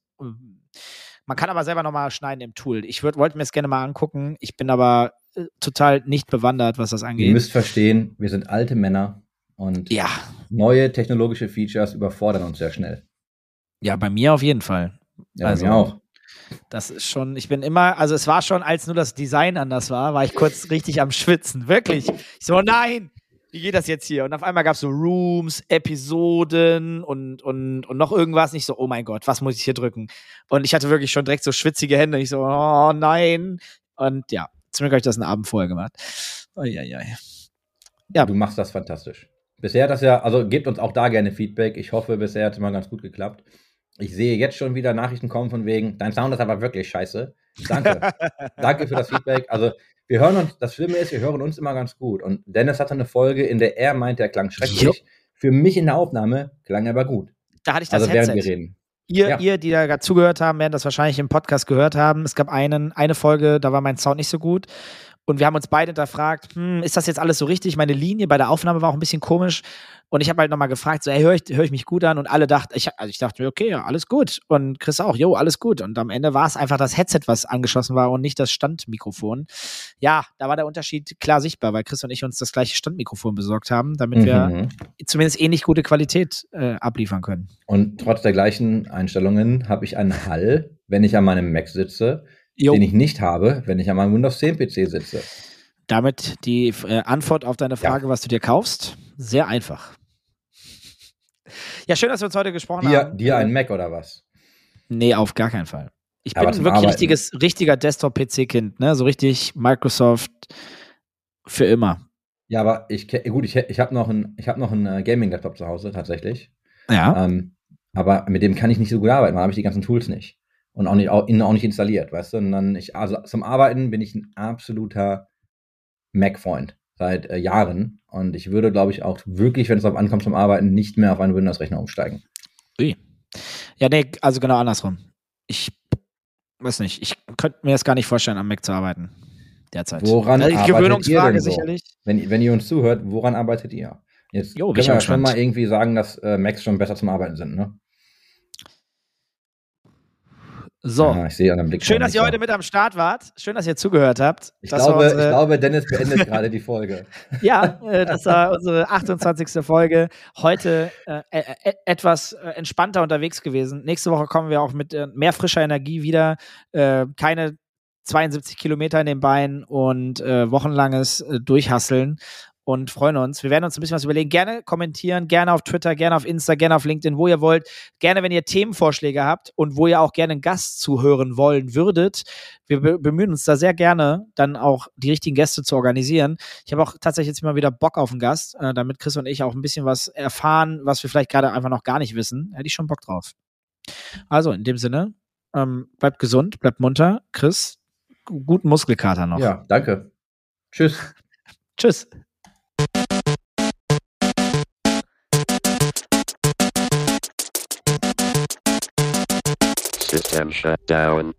Speaker 2: Man kann aber selber nochmal schneiden im Tool. Ich wollte mir das gerne mal angucken. Ich bin aber äh, total nicht bewandert, was das angeht.
Speaker 3: Ihr müsst verstehen, wir sind alte Männer und
Speaker 2: ja.
Speaker 3: neue technologische Features überfordern uns sehr schnell.
Speaker 2: Ja, bei mir auf jeden Fall.
Speaker 3: Ja, also, bei mir auch.
Speaker 2: Das ist schon, ich bin immer, also es war schon, als nur das Design anders war, war ich kurz richtig am Schwitzen. Wirklich. Ich so, nein, wie geht das jetzt hier? Und auf einmal gab es so Rooms, Episoden und, und, und noch irgendwas. Nicht so, oh mein Gott, was muss ich hier drücken? Und ich hatte wirklich schon direkt so schwitzige Hände. Ich so, oh nein. Und ja, zum Glück habe ich das einen Abend vorher gemacht. Oh, ja, ja.
Speaker 3: ja. Du machst das fantastisch. Bisher hat das ja, also gebt uns auch da gerne Feedback. Ich hoffe, bisher hat es immer ganz gut geklappt. Ich sehe jetzt schon wieder Nachrichten kommen von wegen, dein Sound ist aber wirklich scheiße. Danke. Danke für das Feedback. Also, wir hören uns, das Schlimme ist, wir hören uns immer ganz gut. Und Dennis hatte eine Folge, in der er meint, der klang schrecklich.
Speaker 2: Jo.
Speaker 3: Für mich in der Aufnahme klang er aber gut.
Speaker 2: Da hatte ich das
Speaker 3: Also,
Speaker 2: Headset.
Speaker 3: während wir reden.
Speaker 2: Ihr,
Speaker 3: Ja.
Speaker 2: ihr, die da gerade zugehört haben, werden das wahrscheinlich im Podcast gehört haben. Es gab einen, eine Folge, da war mein Sound nicht so gut. Und wir haben uns beide hinterfragt, hm, ist das jetzt alles so richtig? Meine Linie bei der Aufnahme war auch ein bisschen komisch. Und ich habe halt nochmal gefragt, so, ey, höre ich, hör ich mich gut an? Und alle dachten, ich, also ich dachte mir, okay, ja, alles gut. Und Chris auch, jo, alles gut. Und am Ende war es einfach das Headset, was angeschlossen war und nicht das Standmikrofon. Ja, da war der Unterschied klar sichtbar, weil Chris und ich uns das gleiche Standmikrofon besorgt haben, damit wir
Speaker 3: Mhm.
Speaker 2: zumindest ähnlich gute Qualität äh, abliefern können.
Speaker 3: Und trotz der gleichen Einstellungen habe ich einen Hall, wenn ich an meinem Mac sitze,
Speaker 2: Jo.
Speaker 3: den ich nicht habe, wenn ich an meinem Windows 10 PC sitze.
Speaker 2: Damit die äh, Antwort auf deine Frage, was du dir kaufst, sehr einfach. Ja, schön, dass wir uns heute gesprochen
Speaker 3: Dir,
Speaker 2: haben.
Speaker 3: dir ein Mac oder was?
Speaker 2: Nee, auf gar keinen Fall. Ich
Speaker 3: Aber
Speaker 2: bin wirklich
Speaker 3: Arbeiten.
Speaker 2: richtiges, richtiger Desktop-PC-Kind, ne? So richtig Microsoft für immer.
Speaker 3: Ja, aber ich gut, ich, ich habe noch einen, ich habe noch einen äh, Gaming-Laptop zu Hause tatsächlich.
Speaker 2: Ja.
Speaker 3: Ähm, aber mit dem kann ich nicht so gut arbeiten, weil habe ich die ganzen Tools nicht und auch nicht auch, auch nicht installiert, weißt du? Und dann ich also zum Arbeiten bin ich ein absoluter Mac-Freund seit äh, Jahren und ich würde, glaube ich, auch wirklich, wenn es darauf ankommt zum Arbeiten, nicht mehr auf einen Windows-Rechner umsteigen.
Speaker 2: Ui. Ja, nee, also genau andersrum. Ich weiß nicht, ich könnte mir das gar nicht vorstellen, am Mac zu arbeiten. Derzeit.
Speaker 3: Woran
Speaker 2: Also,
Speaker 3: arbeitet ihr denn so?
Speaker 2: sicherlich.
Speaker 3: Wenn, wenn ihr uns zuhört, woran arbeitet ihr? Jetzt
Speaker 2: Jo,
Speaker 3: können
Speaker 2: ich
Speaker 3: wir ja schon mal irgendwie sagen, dass äh, Macs schon besser zum Arbeiten sind, ne?
Speaker 2: So.
Speaker 3: Blick.
Speaker 2: Schön, dass ihr heute mit am Start wart. Schön, dass ihr zugehört habt.
Speaker 3: Ich glaube,
Speaker 2: unsere-
Speaker 3: ich glaube, Dennis beendet gerade die Folge.
Speaker 2: Ja, äh, das war unsere 28. Folge. Heute äh, äh, äh, etwas äh, entspannter unterwegs gewesen. Nächste Woche kommen wir auch mit äh, mehr frischer Energie wieder. Keine 72 Kilometer in den Beinen und wochenlanges Durchhasseln und freuen uns. Wir werden uns ein bisschen was überlegen. Gerne kommentieren, gerne auf Twitter, gerne auf Insta, gerne auf LinkedIn, wo ihr wollt. Gerne, wenn ihr Themenvorschläge habt und wo ihr auch gerne einen Gast zuhören wollen würdet. Wir be bemühen uns da sehr gerne, dann auch die richtigen Gäste zu organisieren. Ich habe auch tatsächlich jetzt mal wieder Bock auf einen Gast, äh, damit Chris und ich auch ein bisschen was erfahren, was wir vielleicht gerade einfach noch gar nicht wissen. Hätte ich schon Bock drauf. Also in dem Sinne, ähm, bleibt gesund, bleibt munter. Chris, gu- guten Muskelkater noch.
Speaker 3: Ja, danke. Tschüss.
Speaker 2: Tschüss.
Speaker 1: System shut down.